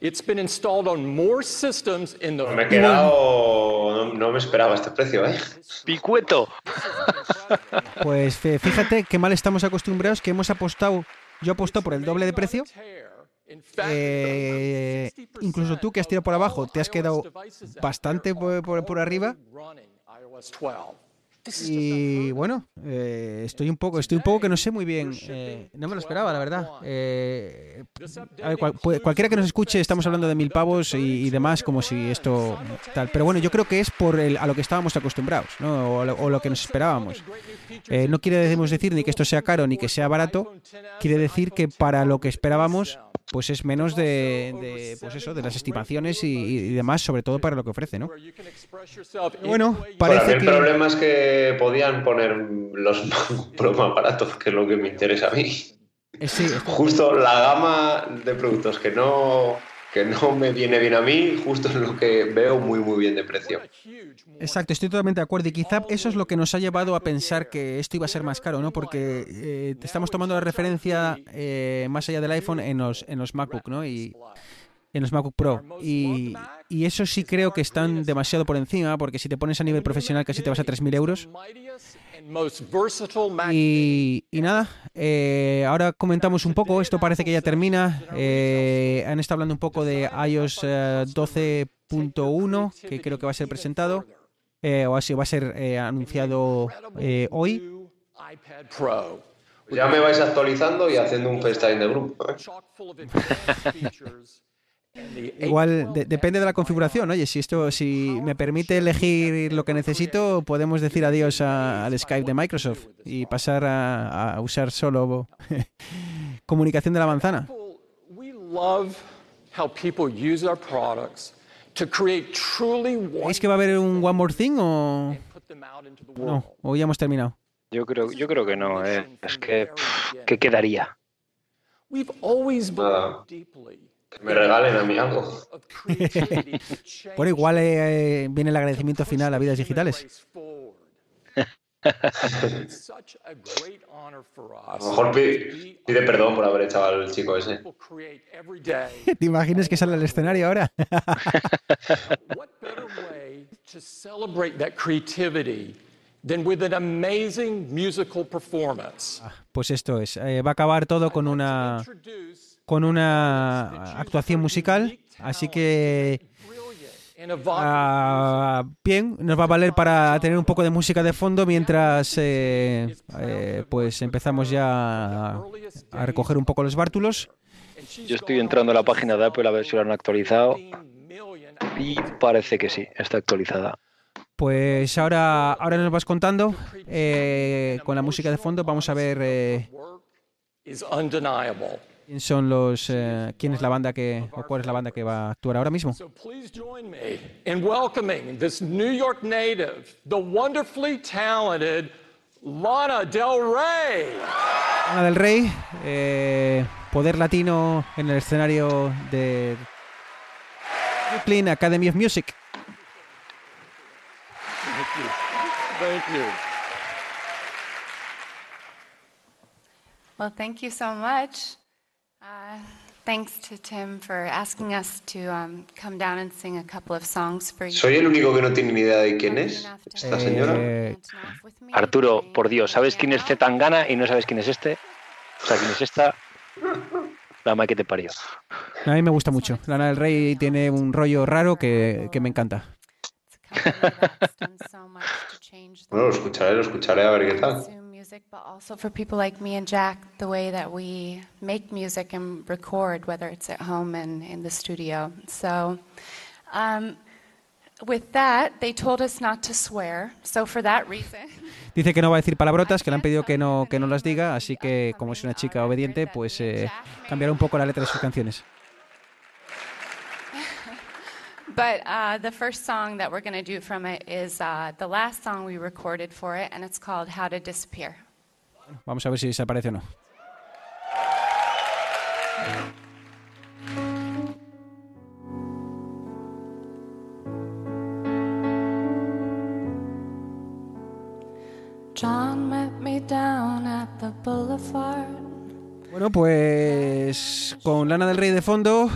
It's been installed on more systems in the Me he quedado. No, no me esperaba este precio, ¿eh? ¡Picueto! Pues fíjate qué mal estamos acostumbrados, que hemos apostado, yo apuesto por el doble de precio, Eh, incluso tú que has tirado por abajo, te has quedado bastante por, por- por arriba. Running iOS 12. This is Y bueno, eh, estoy un poco, estoy un poco que no sé muy bien. eh, no me lo esperaba, la verdad. Eh, a ver, cual- cualquiera que nos escuche, estamos hablando de mil pavos y, y demás, como si esto tal. Pero bueno, yo creo que es por el, a lo que estábamos acostumbrados, ¿no? O, lo, o lo que nos esperábamos. Eh, no quiere decir ni que esto sea caro ni que sea barato. Quiere decir que para lo que esperábamos, pues es menos de, de, pues eso, de las estimaciones y, y demás, sobre todo para lo que ofrece, ¿no? Bueno, you Para mí parece el que problema es que podían poner los más baratos, que es lo que me interesa a mí. eh, sí, Justo la gama de productos que no, que no me viene bien a mí, justo es lo que veo muy, muy bien de precio. Exacto, estoy totalmente de acuerdo. Y quizá eso es lo que nos ha llevado a pensar que esto iba a ser más caro, ¿no? Porque eh, estamos tomando la referencia eh, más allá del iPhone en los, en los MacBook, ¿no? Y en los MacBook Pro. Y, y eso sí creo que están demasiado por encima, porque si te pones a nivel profesional casi te vas a 3.000 euros. Y, y nada, eh, ahora comentamos un poco, esto parece que ya termina. Eh, han estado hablando un poco de iOS eh, 12.1, que creo que va a ser presentado, eh, o así va a ser eh, anunciado eh, hoy. Ya me vais actualizando y haciendo un FaceTime de grupo. Igual de- depende de la configuración. Oye, si esto, si me permite elegir lo que necesito, podemos decir adiós a- al Skype de Microsoft y pasar a, a usar solo comunicación de la manzana. people, we love how people use our products to create truly ¿Veis que va a haber un One More Thing o no? ¿O ya hemos terminado? Yo creo, yo creo que no, ¿eh? Es que, pff, ¿qué quedaría? We've always Nada. Me regalen a mí algo. Bueno, igual eh, viene el agradecimiento final a Vidas Digitales. a lo mejor to pi- be pide perdón por haber echado al chico ese. ¿Te imaginas que sale al escenario ahora? What better way to celebrate that creativity than with an amazing musical performance? Pues esto es. eh, va a acabar todo con una con una actuación musical, así que ah, bien, nos va a valer para tener un poco de música de fondo mientras eh, eh, pues empezamos ya a, a recoger un poco los bártulos. Yo estoy entrando a la página de Apple a ver si lo han actualizado y parece que sí, está actualizada. Pues ahora, ahora nos vas contando eh, con la música de fondo. Vamos a ver. Eh, work is undeniable. ¿Quién son los, eh, quién es la banda que, o cuál es la banda que va a actuar ahora mismo? So please join me in welcoming this New York native, the wonderfully talented Lana Del Rey. Ana del Rey, eh, poder latino en el escenario de Brooklyn Academy of Music. Thank you. Well, thank you so much. Uh, thanks to Tim for asking us to um, come down and sing a couple of songs for you. ¿Soy el único que no tiene ni idea de quién es esta señora? Eh, Arturo, por Dios, ¿sabes quién es Zetangana y no sabes quién es este? O sea, quién es esta. La madre que te parió. a mí me gusta mucho. Lana del Rey tiene un rollo raro que, que me encanta. Bueno, lo escucharé, lo escucharé a ver qué tal. Music, but also for people like me and Jack, the way that we make music and record, whether it's at home and in the studio. So, um, with that, they told us not to swear. So, for that reason, Dice que no va a decir palabrotas, que le han pedido que no, que no las diga, así que como es una chica obediente, pues eh, cambiará un poco la letra de sus canciones. But uh, the first song that we're going to do from it is uh, the last song we recorded for it, and it's called How to Disappear. Vamos a ver si desaparece o no. John met me down at the boulevard. Bueno, pues con Lana del Rey de fondo,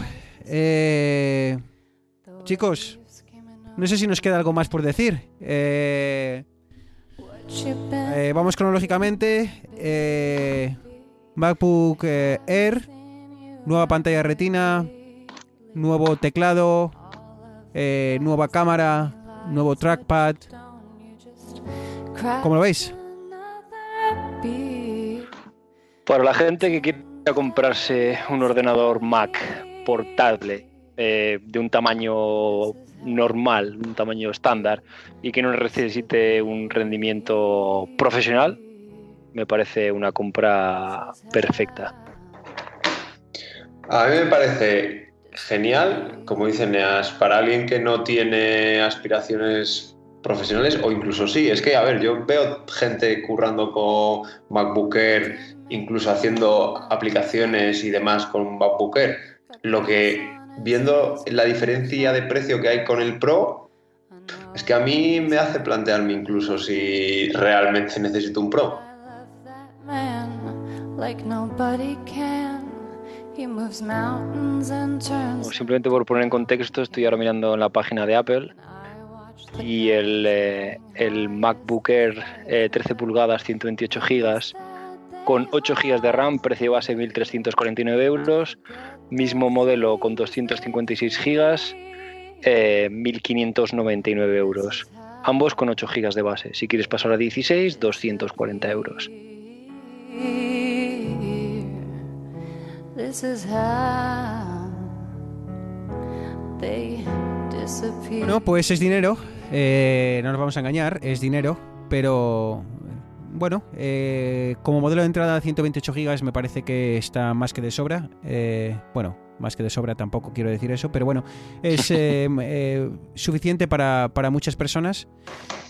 eh, chicos, no sé si nos queda algo más por decir. Eh, eh, vamos cronológicamente. eh, MacBook eh, Air, nueva pantalla retina, nuevo teclado, eh, nueva cámara, nuevo trackpad. ¿Cómo lo veis? Para la gente que quiera comprarse un ordenador Mac portable eh, de un tamaño normal, un tamaño estándar y que no necesite un rendimiento profesional, me parece una compra perfecta. A mí me parece genial, como dice Neas, para alguien que no tiene aspiraciones profesionales o incluso sí. Es que, a ver, yo veo gente currando con MacBook Air, incluso haciendo aplicaciones y demás con MacBook. Lo que, viendo la diferencia de precio que hay con el Pro, es que a mí me hace plantearme incluso si realmente necesito un Pro. Simplemente por poner en contexto, estoy ahora mirando en la página de Apple y el, eh, el MacBook Air eh, 13 pulgadas, 128 gigas, con 8 gigas de RAM, precio base 1.349 euros, mismo modelo con 256 gigas, eh, 1.599 euros. Ambos con 8 gigas de base. Si quieres pasar a 16, 240 euros. Bueno, pues es dinero, eh, no nos vamos a engañar, es dinero, pero bueno, eh, como modelo de entrada 128 GB me parece que está más que de sobra. eh, bueno, más que de sobra tampoco quiero decir eso, pero bueno, es eh, eh, suficiente para, para muchas personas.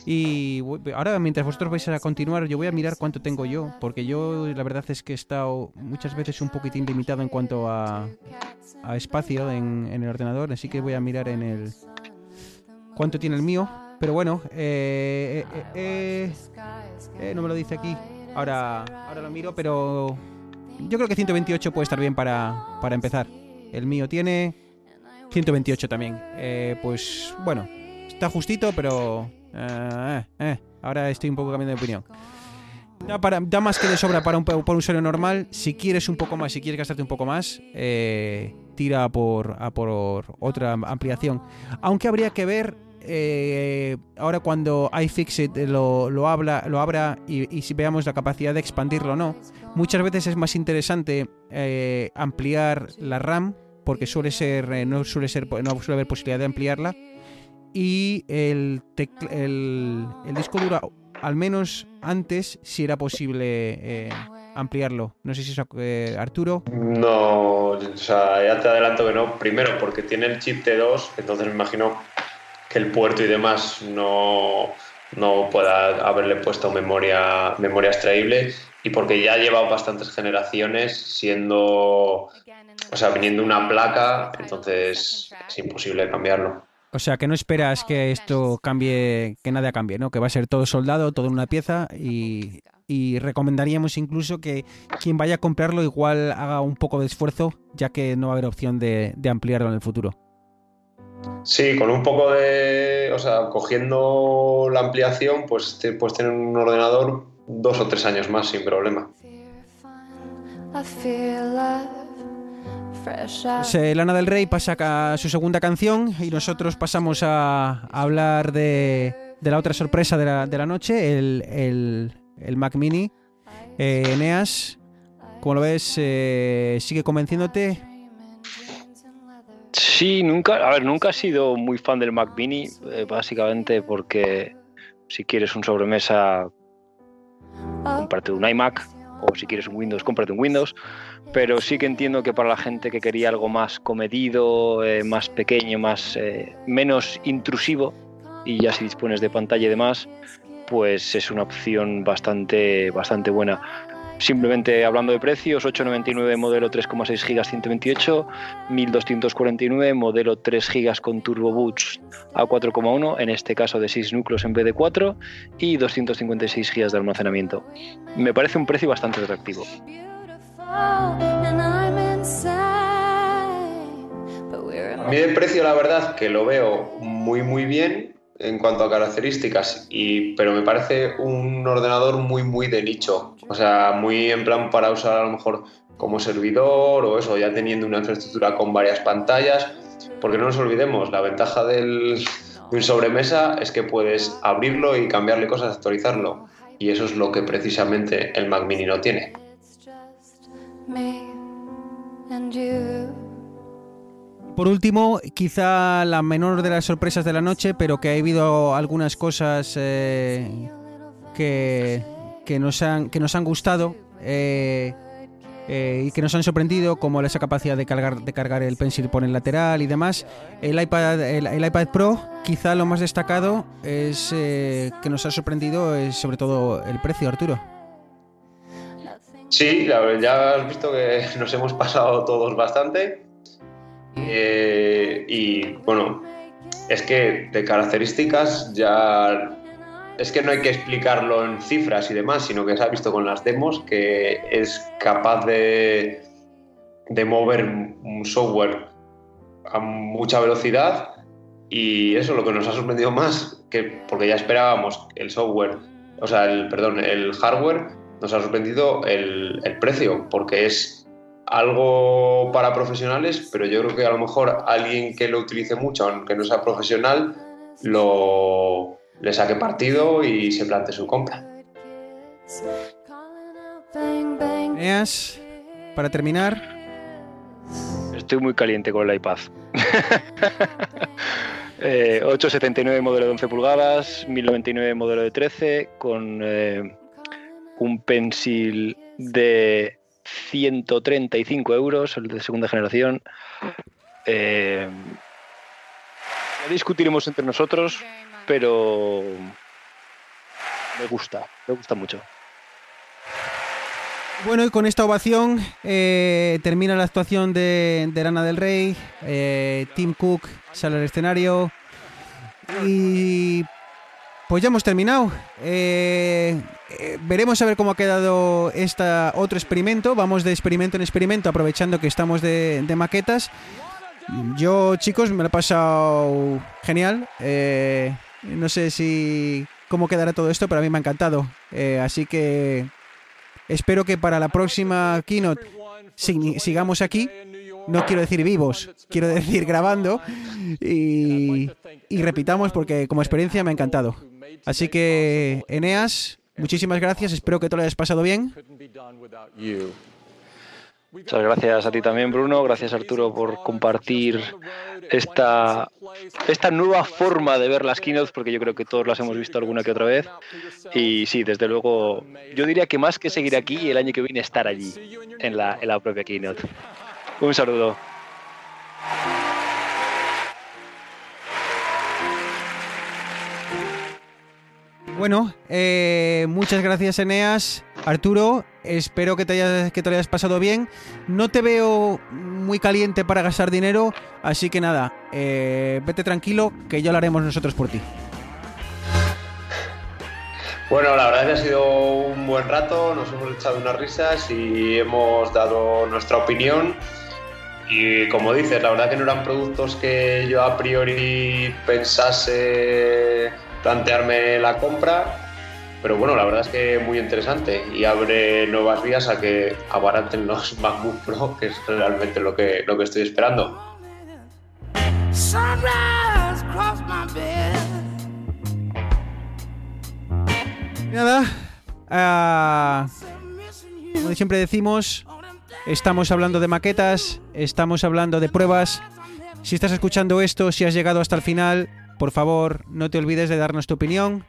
Y ahora, mientras vosotros vais a continuar, yo voy a mirar cuánto tengo yo, porque yo la verdad es que he estado muchas veces un poquitín limitado en cuanto a, a espacio en, en el ordenador, así que voy a mirar en el cuánto tiene el mío. Pero bueno, eh, eh, eh, eh, no me lo dice aquí. Ahora, ahora lo miro, pero yo creo que 128 puede estar bien para, para empezar. El mío tiene 128 también. Eh, pues bueno, está justito, pero eh, eh, ahora estoy un poco cambiando de opinión. Da más que de sobra para un, para un usuario normal. Si quieres un poco más, si quieres gastarte un poco más, eh, tira a por, a por otra ampliación. Aunque habría que ver eh, ahora cuando iFixit lo, lo, habla, lo abra y, si veamos la capacidad de expandirlo o no. Muchas veces es más interesante eh, ampliar la RAM porque suele ser eh, no suele ser no suele haber posibilidad de ampliarla y el, el, disco duro al menos antes si era posible ampliarlo. No sé si eh, Arturo. No, o sea, ya te adelanto que no. Primero, porque tiene el chip T2, entonces me imagino el puerto y demás no, no pueda haberle puesto memoria, memoria extraíble y porque ya ha llevado bastantes generaciones siendo, o sea, viniendo una placa, entonces es imposible cambiarlo. O sea, que no esperas que esto cambie, que nada cambie, ¿no? Que va a ser todo soldado, todo en una pieza y, y recomendaríamos incluso que quien vaya a comprarlo igual haga un poco de esfuerzo, ya que no va a haber opción de ampliarlo en el futuro. Sí, con un poco de, o sea, cogiendo la ampliación, pues te puedes tener un ordenador dos o tres años más sin problema. Lana del Rey pasa a su segunda canción y nosotros pasamos a, a hablar de, de, la otra sorpresa de la, de la noche, el, el, el, Mac Mini. Eh, Eneas, como lo ves, eh, sigue convenciéndote. Sí, nunca, a ver, nunca he sido muy fan del Mac Mini, eh, básicamente porque si quieres un sobremesa, cómprate un iMac, o si quieres un Windows, cómprate un Windows pero sí que entiendo que para la gente que quería algo más comedido, eh, más pequeño, más eh, menos intrusivo, y ya si dispones de pantalla y demás, pues es una opción bastante, bastante buena. Simplemente hablando de precios, 899 modelo 3,6 GB 128, 1249 modelo 3 GB con Turbo Boost a 4,1, en este caso de 6 núcleos en vez de 4, y 256 GB de almacenamiento. Me parece un precio bastante atractivo. A mí de precio la verdad que lo veo muy muy bien en cuanto a características, y, pero me parece un ordenador muy muy de nicho, o sea, muy en plan para usar a lo mejor como servidor o eso, ya teniendo una infraestructura con varias pantallas, porque no nos olvidemos, la ventaja del, de un sobremesa es que puedes abrirlo y cambiarle cosas, actualizarlo, y eso es lo que precisamente el Mac Mini no tiene. Por último, quizá la menor de las sorpresas de la noche, pero que ha habido algunas cosas eh, que, que, nos han, que nos han gustado eh, eh, y que nos han sorprendido, como esa capacidad de cargar, de cargar el pencil por el lateral y demás. El iPad, el, iPad Pro, quizá lo más destacado es que nos ha sorprendido es sobre todo el precio, Arturo. Sí, ya has visto que nos hemos pasado todos bastante. Eh, y bueno, es que de características ya es que no hay que explicarlo en cifras y demás, sino que se ha visto con las demos que es capaz de, de mover un software a mucha velocidad y eso es lo que nos ha sorprendido más, que porque ya esperábamos el software, o sea, el perdón, el hardware nos ha sorprendido el, el precio, porque es algo para profesionales, pero yo creo que a lo mejor alguien que lo utilice mucho, aunque no sea profesional, lo le saque partido y se plante su compra. Eas, para terminar. Estoy muy caliente con el iPad. eh, 879 modelo de 11 pulgadas, 1099 modelo de 13, con eh, un pencil de 135 euros, el de segunda generación. Eh, ya discutiremos entre nosotros, pero me gusta, me gusta mucho. Bueno, y con esta ovación eh, termina la actuación de, de Lana del Rey. Eh, Tim Cook sale al escenario. Y pues ya hemos terminado. Eh, eh, veremos a ver cómo ha quedado este otro experimento. Vamos de experimento en experimento, aprovechando que estamos de, maquetas. Yo, chicos, me lo he pasado genial. Eh, no sé si cómo quedará todo esto, pero a mí me ha encantado. Eh, así que espero que para la próxima keynote sigamos aquí. No quiero decir vivos, quiero decir grabando. Y, repitamos porque como experiencia me ha encantado. Así que, Eneas, muchísimas gracias. Espero que te lo hayas pasado bien. Muchas gracias a ti también, Bruno. Gracias, Arturo, por compartir esta, esta nueva forma de ver las keynotes, porque yo creo que todos las hemos visto alguna que otra vez. Y sí, desde luego, yo diría que más que seguir aquí, el año que viene estar allí, en la, en la propia keynote. Un saludo. Bueno, eh, muchas gracias Eneas. Arturo, espero que te, hayas, que te lo hayas pasado bien. No te veo muy caliente para gastar dinero, así que nada, eh, vete tranquilo, que ya lo haremos nosotros por ti. Bueno, la verdad que ha sido un buen rato, nos hemos echado unas risas y hemos dado nuestra opinión. Y como dices, la verdad que no eran productos que yo a priori pensase plantearme la compra, pero bueno, la verdad es que muy interesante y abre nuevas vías a que abaraten los MacBook Pro, que es realmente lo que, lo que estoy esperando. Nada, ah, como siempre decimos, estamos hablando de maquetas, estamos hablando de pruebas. Si estás escuchando esto, si has llegado hasta el final, por favor, no te olvides de darnos tu opinión.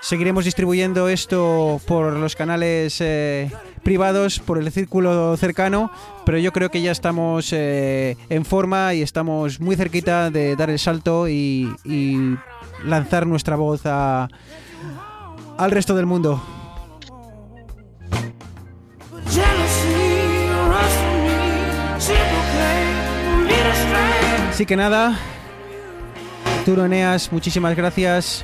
Seguiremos distribuyendo esto por los canales eh, privados, por el círculo cercano, pero yo creo que ya estamos eh, en forma y estamos muy cerquita de dar el salto y, y lanzar nuestra voz a, al resto del mundo. Así que nada, Arturo Eneas, muchísimas gracias.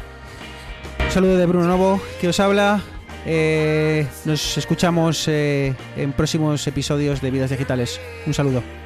Un saludo de Bruno Novo, que os habla. Eh, nos escuchamos eh, en próximos episodios de Vidas Digitales. Un saludo.